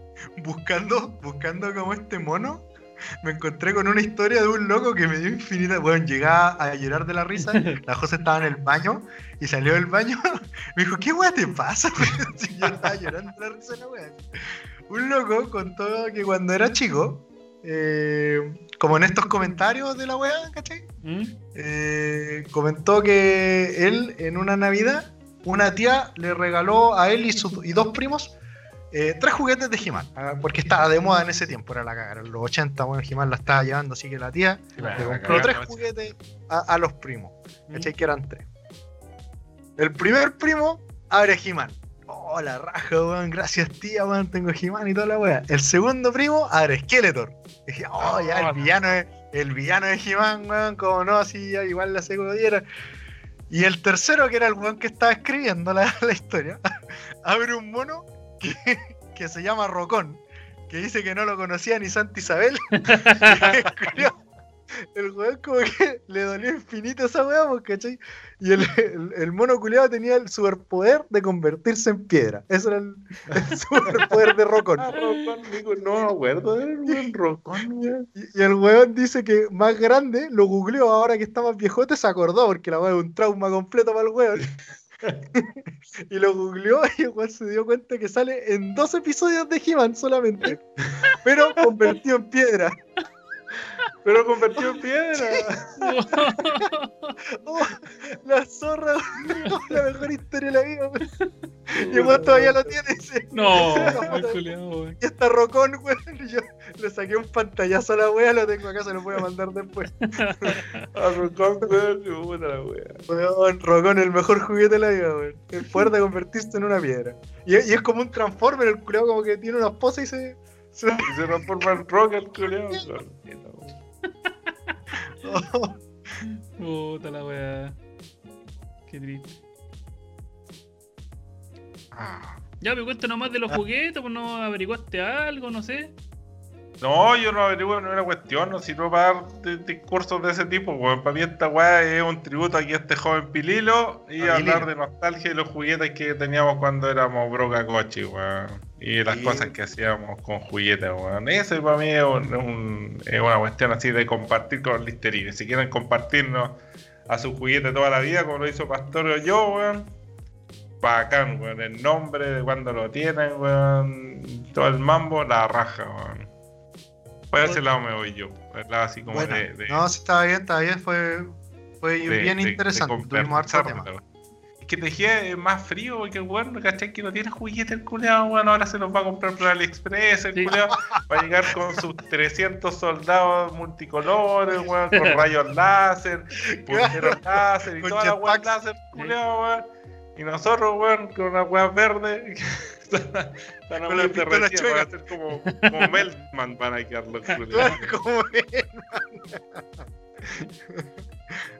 buscando, buscando como este mono, me encontré con una historia de un loco que me dio infinita. Bueno, llegaba a llorar de la risa. La José estaba en el baño y salió del baño. Me dijo, ¿qué weá te pasa? weón?" Si yo estaba llorando de la risa la weá. Un loco contó que cuando era chico, eh, como en estos comentarios de la weá, ¿cachai? ¿Mm? eh, comentó que él en una Navidad, una tía le regaló a él y, su- y dos primos eh, tres juguetes de He-Man, ah, porque estaba de moda en ese tiempo, era la cagada, en los 80, bueno, He-Man la estaba llevando, así que la tía Sí, le compró tres juguetes a, a los primos, ¿cachai? Que eran tres. El primer primo abre He-Man. Oh, la raja, weón, gracias tía, weón, tengo He-Man y toda la weá. El segundo primo abre Skeletor. Y dije, oh, ya, el villano es, el villano de He-Man, weón, como no, así ya igual la sé como diera. Y el tercero, que era el weón que estaba escribiendo la, la historia, abre un mono que, que se llama Rocón, que dice que no lo conocía ni Santa Isabel. El weón como que le dolió infinito esa weá, pues, ¿cachai? Y el, el, el mono culiado tenía el superpoder de convertirse en piedra. Eso era el, el superpoder de Rocón. Ah, Rocón, digo, no me acuerdo del buen Rocón, weón. Y, y el weón dice que más grande, lo googleó ahora que está más viejote, se acordó, porque la weá es un trauma completo para el weón. y lo googleó y weón se dio cuenta que sale en dos episodios de He-Man solamente, pero convertido en piedra. Pero convertido en piedra. Oh, la zorra, la mejor historia de la vida. Y weón todavía lo tiene. dice, No, weón. Y está rocón, weón. Y yo le saqué un pantallazo a la wea, lo tengo acá, se lo voy a mandar después. A Rocón, weón, puta la wea. Weón, Rocón, el mejor juguete de la vida, weón. El poder de convertirse en una piedra. Y, y es como un transformer, el culeado como que tiene una pose y se. Se- se transforma en rock el culiao. Puta la weá. Qué triste. Ah. Ya, me cuenta nomás de los juguetes, pues no averiguaste algo, no sé. No, yo no averiguo no era cuestión, no sirvo para dar de- discursos de ese tipo, weón. Para mí esta weá es un tributo aquí a este joven Pililo y A hablar de nostalgia y los juguetes que teníamos cuando éramos broca coche, weón. Y las Sí. cosas que hacíamos con juguetes, weón. Eso para mí es, un- es un- es una cuestión así de compartir con listerines. Si quieren compartirnos a su juguete toda la vida, como lo hizo Pastor o yo, weón. Bacán, weón. El nombre, de cuando lo tienen, weón. Todo el mambo, la raja, weón. Por ese lado me voy yo. El lado así como de, de- No, sí, estaba bien, estaba bien. Fue, fue de- bien de- interesante. Tuvimos harto conversarlo, tema. Weón. Que Tejía es más frío porque el weón, ¿cachai? Que no tiene juguete el culeado, weón. Ahora se los va a comprar por AliExpress, el Sí. culeado. Va a llegar con sus 300 soldados multicolores, weón, con rayos láser, punteros láser y Con toda la weón láser, culeado, weón. Y nosotros, weón, con una weá verde, Están a Con la derretidas, van a ser como, como Meltman van a quedar los culiados. Claro, como él,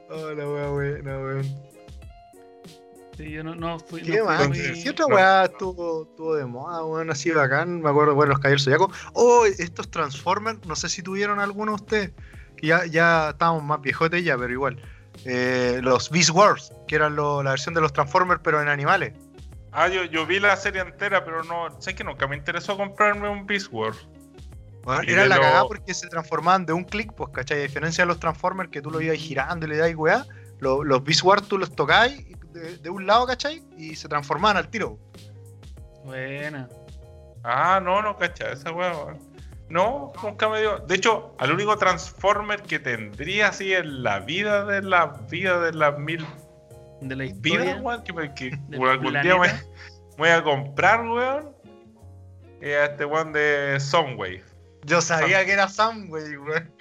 Hola, wea, buena, weón. Sí, yo no, no fui. ¿Qué no fui más? muy- ¿Qué otra no. weá estuvo, estuvo de moda, weón? Así bacán. Me acuerdo, bueno, los Caballeros Zodiaco. Oh, estos Transformers, no sé si tuvieron alguno ustedes. Ya, ya estábamos más viejotes ya, pero igual. Eh, los Beast Wars, que eran lo- la versión de los Transformers, pero en animales. Ah, yo, yo vi la serie entera, pero no, sé que nunca me interesó comprarme un Beast Wars. Era la lo- cagada porque se transformaban de un clic, pues, ¿cachai? A diferencia de los Transformers que tú lo ibas girando y le das weá, lo- los Beast Wars tú los tocáis de, de un lado, ¿cachai? Y se transformaban al tiro. Buena. Ah, no, no, cacha, esa weón. No, nunca me dio. De hecho, al único Transformer que tendría así en la vida de la vida de las mil De la historia. vidas, weón, que, me- que algún día me, planeta. me voy a comprar, weón. Es a este weón de Soundwave. Yo sabía que era Soundwave, weón.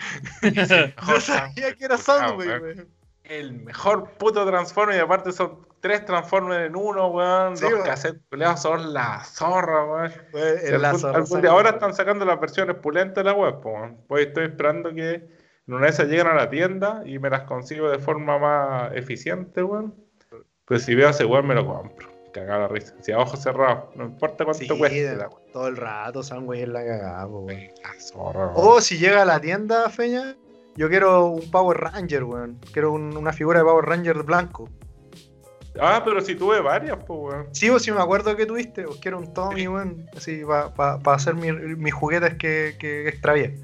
Yo sabía que era Soundwave, weón. Weón. El mejor puto Transformer y aparte son tres Transformers en uno, weón. Sí, Los weón. cassettes culeados son la zorra, weón. Weón, algún- lazo, día- ahora weón. están sacando las versiones pulentas de la web, weón. pues estoy esperando que en una de esas lleguen a la tienda y me las consigo de forma más eficiente, weón. Pues si veo a ese weón me lo compro. Cagado la risa. Si a ojos cerrados, no importa cuánto Sí, cueste la weón. todo el rato Soundwave es la cagada, weón. La zorra, weón. O si llega a la tienda, Feña, yo quiero un Power Ranger, weón. Quiero un- una figura de Power Ranger blanco. Ah, pero si tuve varias, pues, weón. Sí, o si me acuerdo que tuviste, os quiero un Tommy, weón. Así, para hacer mi- mis juguetes que, que extravié.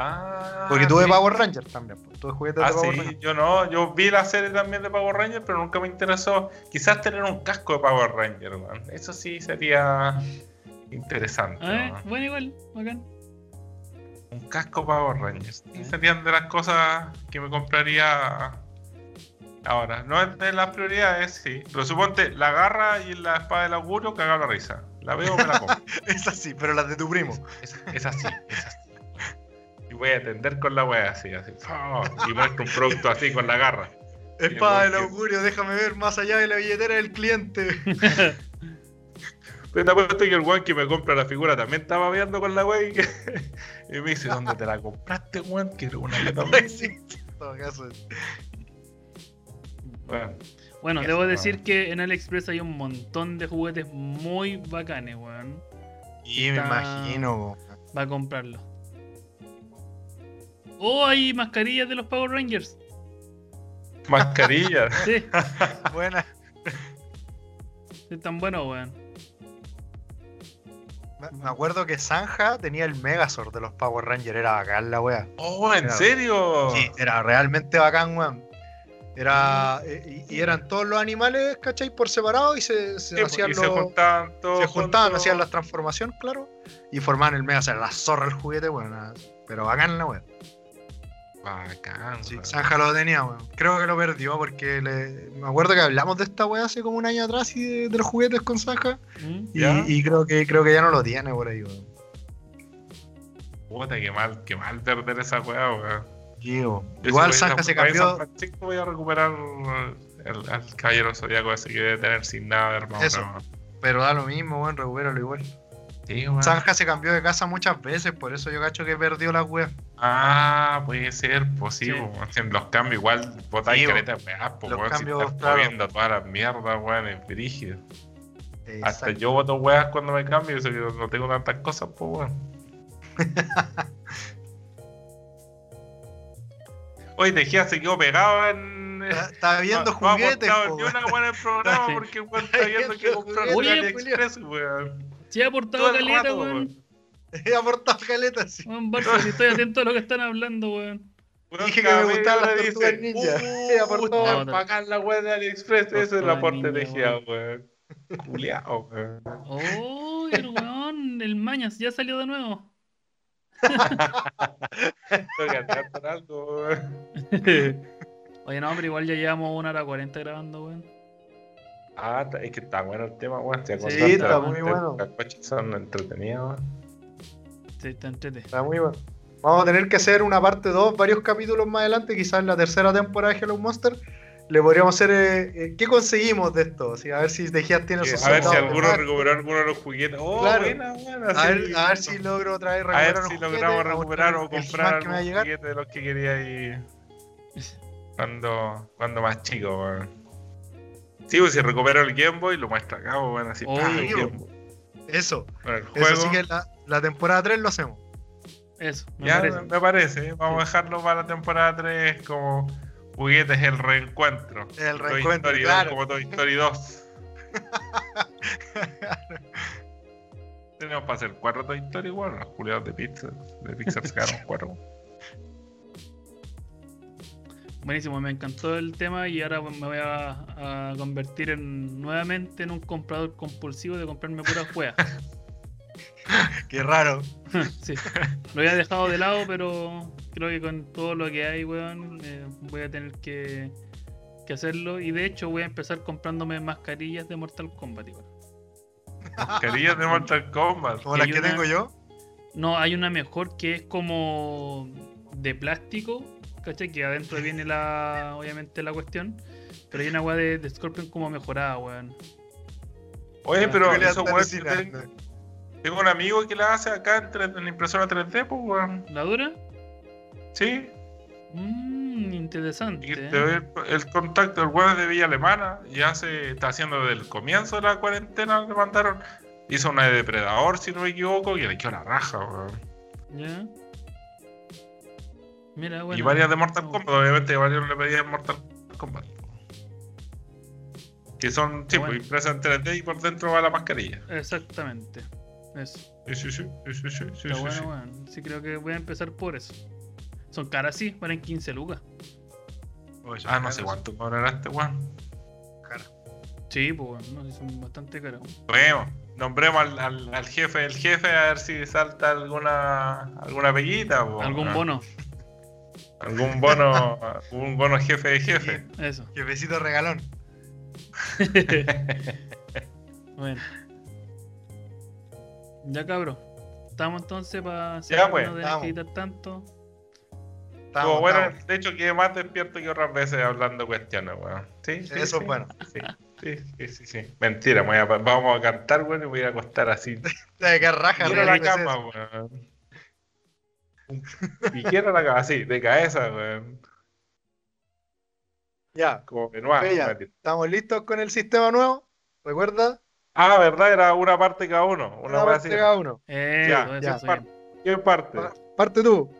Ah, Porque tuve sí. Power Ranger también, pues. Tuve juguetes Ah, de Power sí, Ranger. yo no, yo vi la serie también de Power Ranger, pero nunca me interesó. Quizás tener un casco de Power Ranger, weón. Eso sí sería interesante. Ah, weón. bueno, igual, bacán. Un casco Power Rangers. Y serían de las cosas que me compraría ahora. No es de las prioridades, sí. Pero suponte, la garra y la espada del augurio cagado la risa. La veo, me la compro. Es así, pero las de tu primo. Es, es así, es así. Y voy a atender con la wea así, así. Y muestro un producto así con la garra. Espada del augurio, déjame ver más allá de la billetera del cliente. Pero te apuesto que el weón que me compra la figura también estaba viendo con la wea y, que- me dice, ¿dónde te la compraste, weón? Quiero una yo también. sí, en todo caso. Bueno, Bueno, debo weón. decir que en AliExpress hay un montón de juguetes muy bacanes, weón. Y me imagino, Va a comprarlo. Oh, hay mascarillas de los Power Rangers. mascarilla. Sí, Buena. están buenos, weón. Me- acuerdo que Sanja tenía el Megazord de los Power Rangers, era bacán la wea. Oh, ¿en Era- serio? Sí, era realmente bacán, weón. Era, eh, y, y eran todos los animales, ¿cachai? Por separado y se, se Sí, hacían y los- se juntaban todos. se juntaban, juntos. hacían la transformación, claro, y formaban el Megazord, la zorra el juguete, weón. Pero bacán la wea. Bacán. Sí. Sanja lo tenía, weón. Creo que lo perdió porque le- me acuerdo que hablamos de esta wea hace como un año atrás y de, de los juguetes con Sanja. ¿Mm? Y, creo que creo que ya no lo tiene por ahí, weón. Puta, qué mal, qué mal perder esa weá, weón. Yo Igual Sanja se San cambió. Francisco voy a recuperar el, al caballero zodiaco ese que debe tener sin nada, hermano. Eso. Pero da lo mismo, weón, recupéralo igual. Sí. Sanja se cambió de casa muchas veces, por eso yo cacho que perdió la wea. Ah, puede ser, posible. Sí. En los cambios igual botáis Sí, caleta de weá, po, los weón. cambios, si estás claro. moviendo todas las mierdas, weón, es brígido. Hasta yo voto weas cuando me cambio, eso que no tengo tantas cosas, pues weón. Oye, Tejía se quedó pegado en. Está- Está viendo no, no ha juguetes, ni una buena en el programa Sí. porque weón está viendo que comprar en AliExpress, weón. Sí, ha aportado caleta, rato, weón. He aportado caleta, sí. Weón, Barça, si estoy atento a lo que están hablando, weón. Weón, Dije que me gustaban las tortugas ninja. "Uh, He aportado". No, bacán la web de AliExpress, ese es el aporte ninja, Tejía, weón. Culeado, weón. Oh, el weón, el Mañas ya salió de nuevo. Tengo que andar con algo, weón. Oye, no, pero igual ya llevamos una hora cuarenta grabando, weón. Ah, es que está bueno el tema, weón. Sí, está muy bueno. Las coches son entretenidas, weón. Sí, está muy bueno. Vamos a tener que hacer una parte 2, varios capítulos más adelante, quizás en la tercera temporada de Hello Monster, le podríamos hacer. eh, eh, ¿Qué conseguimos de esto? Así, a ver si Dejías tiene sus a ver si alguno recuperó alguno de los juguetes. Oh, Claro. buena, buena. A ver, sí. a ver si logro otra vez A recuperar ver si juguetes, logramos recuperar o comprar llegar. juguete de los que quería ahí cuando, cuando más chico, weón. Sí, pues si recupero el Game Boy, lo muestro acá, weón, así, Obvio. ¡pah! el Game Boy. Eso, el eso sí que la, la temporada 3 lo hacemos. Eso, me ya parece. me parece, vamos a dejarlo para la temporada 3 como juguetes el reencuentro. El Toy reencuentro, Story claro. 2, como Toy Story 2. Tenemos para hacer cuatro Toy Story, bueno, los culiados de Pixar, de Pixar sacaron cuatro. Buenísimo, me encantó el tema y ahora me voy a, a convertir en, nuevamente en un comprador compulsivo de comprarme puras weas. Qué raro. sí. Lo había dejado de lado, pero creo que con todo lo que hay, weón, eh, voy a tener que, que hacerlo. Y de hecho voy a empezar comprándome mascarillas de Mortal Kombat. igual. Mascarillas de Mortal Kombat. Como las que una- tengo yo. No, hay una mejor que es como de plástico, ¿cachai? Que adentro viene la, obviamente la cuestión. Pero hay una weá de, de Scorpion como mejorada, weón. Oye, pero eso, weón, tengo, tengo un amigo que la hace acá en, la impresora 3D, pues, weón. ¿La dura? Sí, Mmm, interesante. y ¿eh? te doy el, el contacto del weón es de Villa Alemana. Ya se está haciendo desde el comienzo de la cuarentena, le mandaron. Hizo una de Depredador, si no me equivoco, y le quedó la raja, weón. Ya. Mira, bueno. y varias de Mortal Kombat, obviamente varios le pedían Mortal Kombat. Que son, sí, Bueno. pues impresas en 3D y por dentro va la mascarilla. Exactamente. Eso. Sí, sí, sí, sí, sí, sí, sí, Está sí, bueno, sí. weón. Sí, creo que voy a empezar por eso. Son caras, sí, valen 15 lucas. Oye, Ah, no sé cuánto cobrará este weón. Sí, pues, no, sí, son bastante caras. Bueno, nombremos al, al, al jefe del jefe a ver si salta alguna alguna peguita. po. Algún bono. Algún bono, un bono jefe de jefe. Eso. Jefecito regalón. bueno. Ya, cabro. Estamos entonces para Ya, pues, no que tanto. Estamos, Como bueno, estamos. de hecho quedé más despierto que otras veces hablando cuestiones, weón. Sí, sí, Eso sí, es bueno. Sí, sí, sí, sí, sí. Mentira, me voy a- vamos a cantar, weón, y voy a acostar así. De que raja, Quiero la cama, weón. Y quiero la cama, así, de cabeza, weón. Ya, Como. Oye, ya. Mati. estamos listos con el sistema nuevo. Recuerda, Ah, verdad, era una parte cada uno. Una parte así. cada uno. Eso, Ya, ya. ¿Qué parte? Pa- Parte tú.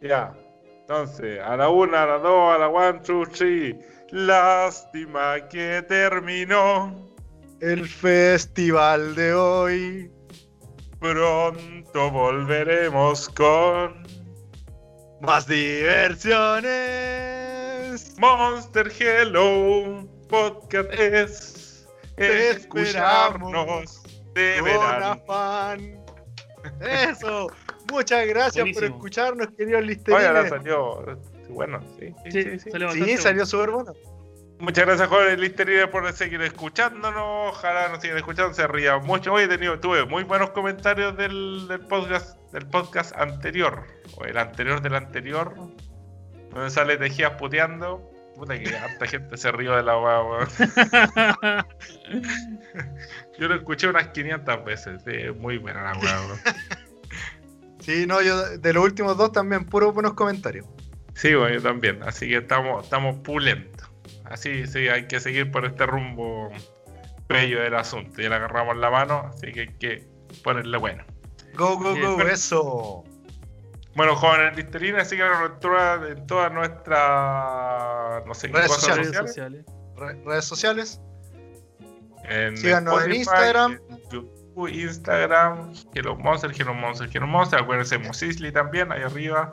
Ya. Entonces, a la una, a la dos, a la one, two, three. Lástima que terminó. El festival de hoy. Pronto volveremos con Más diversiones. Monster Hello Podcast es Te escucharnos de verano. afán. Eso. Muchas gracias por escucharnos, queridos Oye, listerines. salió. Bueno, sí. sí, Sí, sí, sí. salió Sí, súper bueno. Muchas gracias, jóvenes Listerines, por seguir escuchándonos. Ojalá nos sigan escuchando, se ría mucho. Hoy he tenido, tuve muy buenos comentarios del, del podcast del podcast anterior, o el anterior del anterior, donde sale Tejías puteando. Puta que harta gente se rió de la weón. Yo lo escuché unas 500 veces, sí, muy buena la weón. Sí, no, yo de los últimos dos también, puros buenos comentarios. Sí, bueno, yo también. Así que estamos, estamos pulentos. Así sí, hay que seguir por este rumbo bello del asunto. Ya le agarramos la mano, así que hay que ponerle bueno. Go, go, go, bueno. eso. Bueno, jóvenes listerines, síganos en todas- en todas nuestras no sé Redes sociales. Redes sociales. sociales. Re- redes sociales. En Síganos en Instagram. en YouTube, Instagram, Hello Monster, Hello Monster, Hello Monster. Acuérdense, Mosisli también, ahí arriba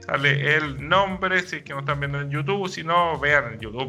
sale el nombre. Si es que no están viendo en YouTube, si no, vean en YouTube.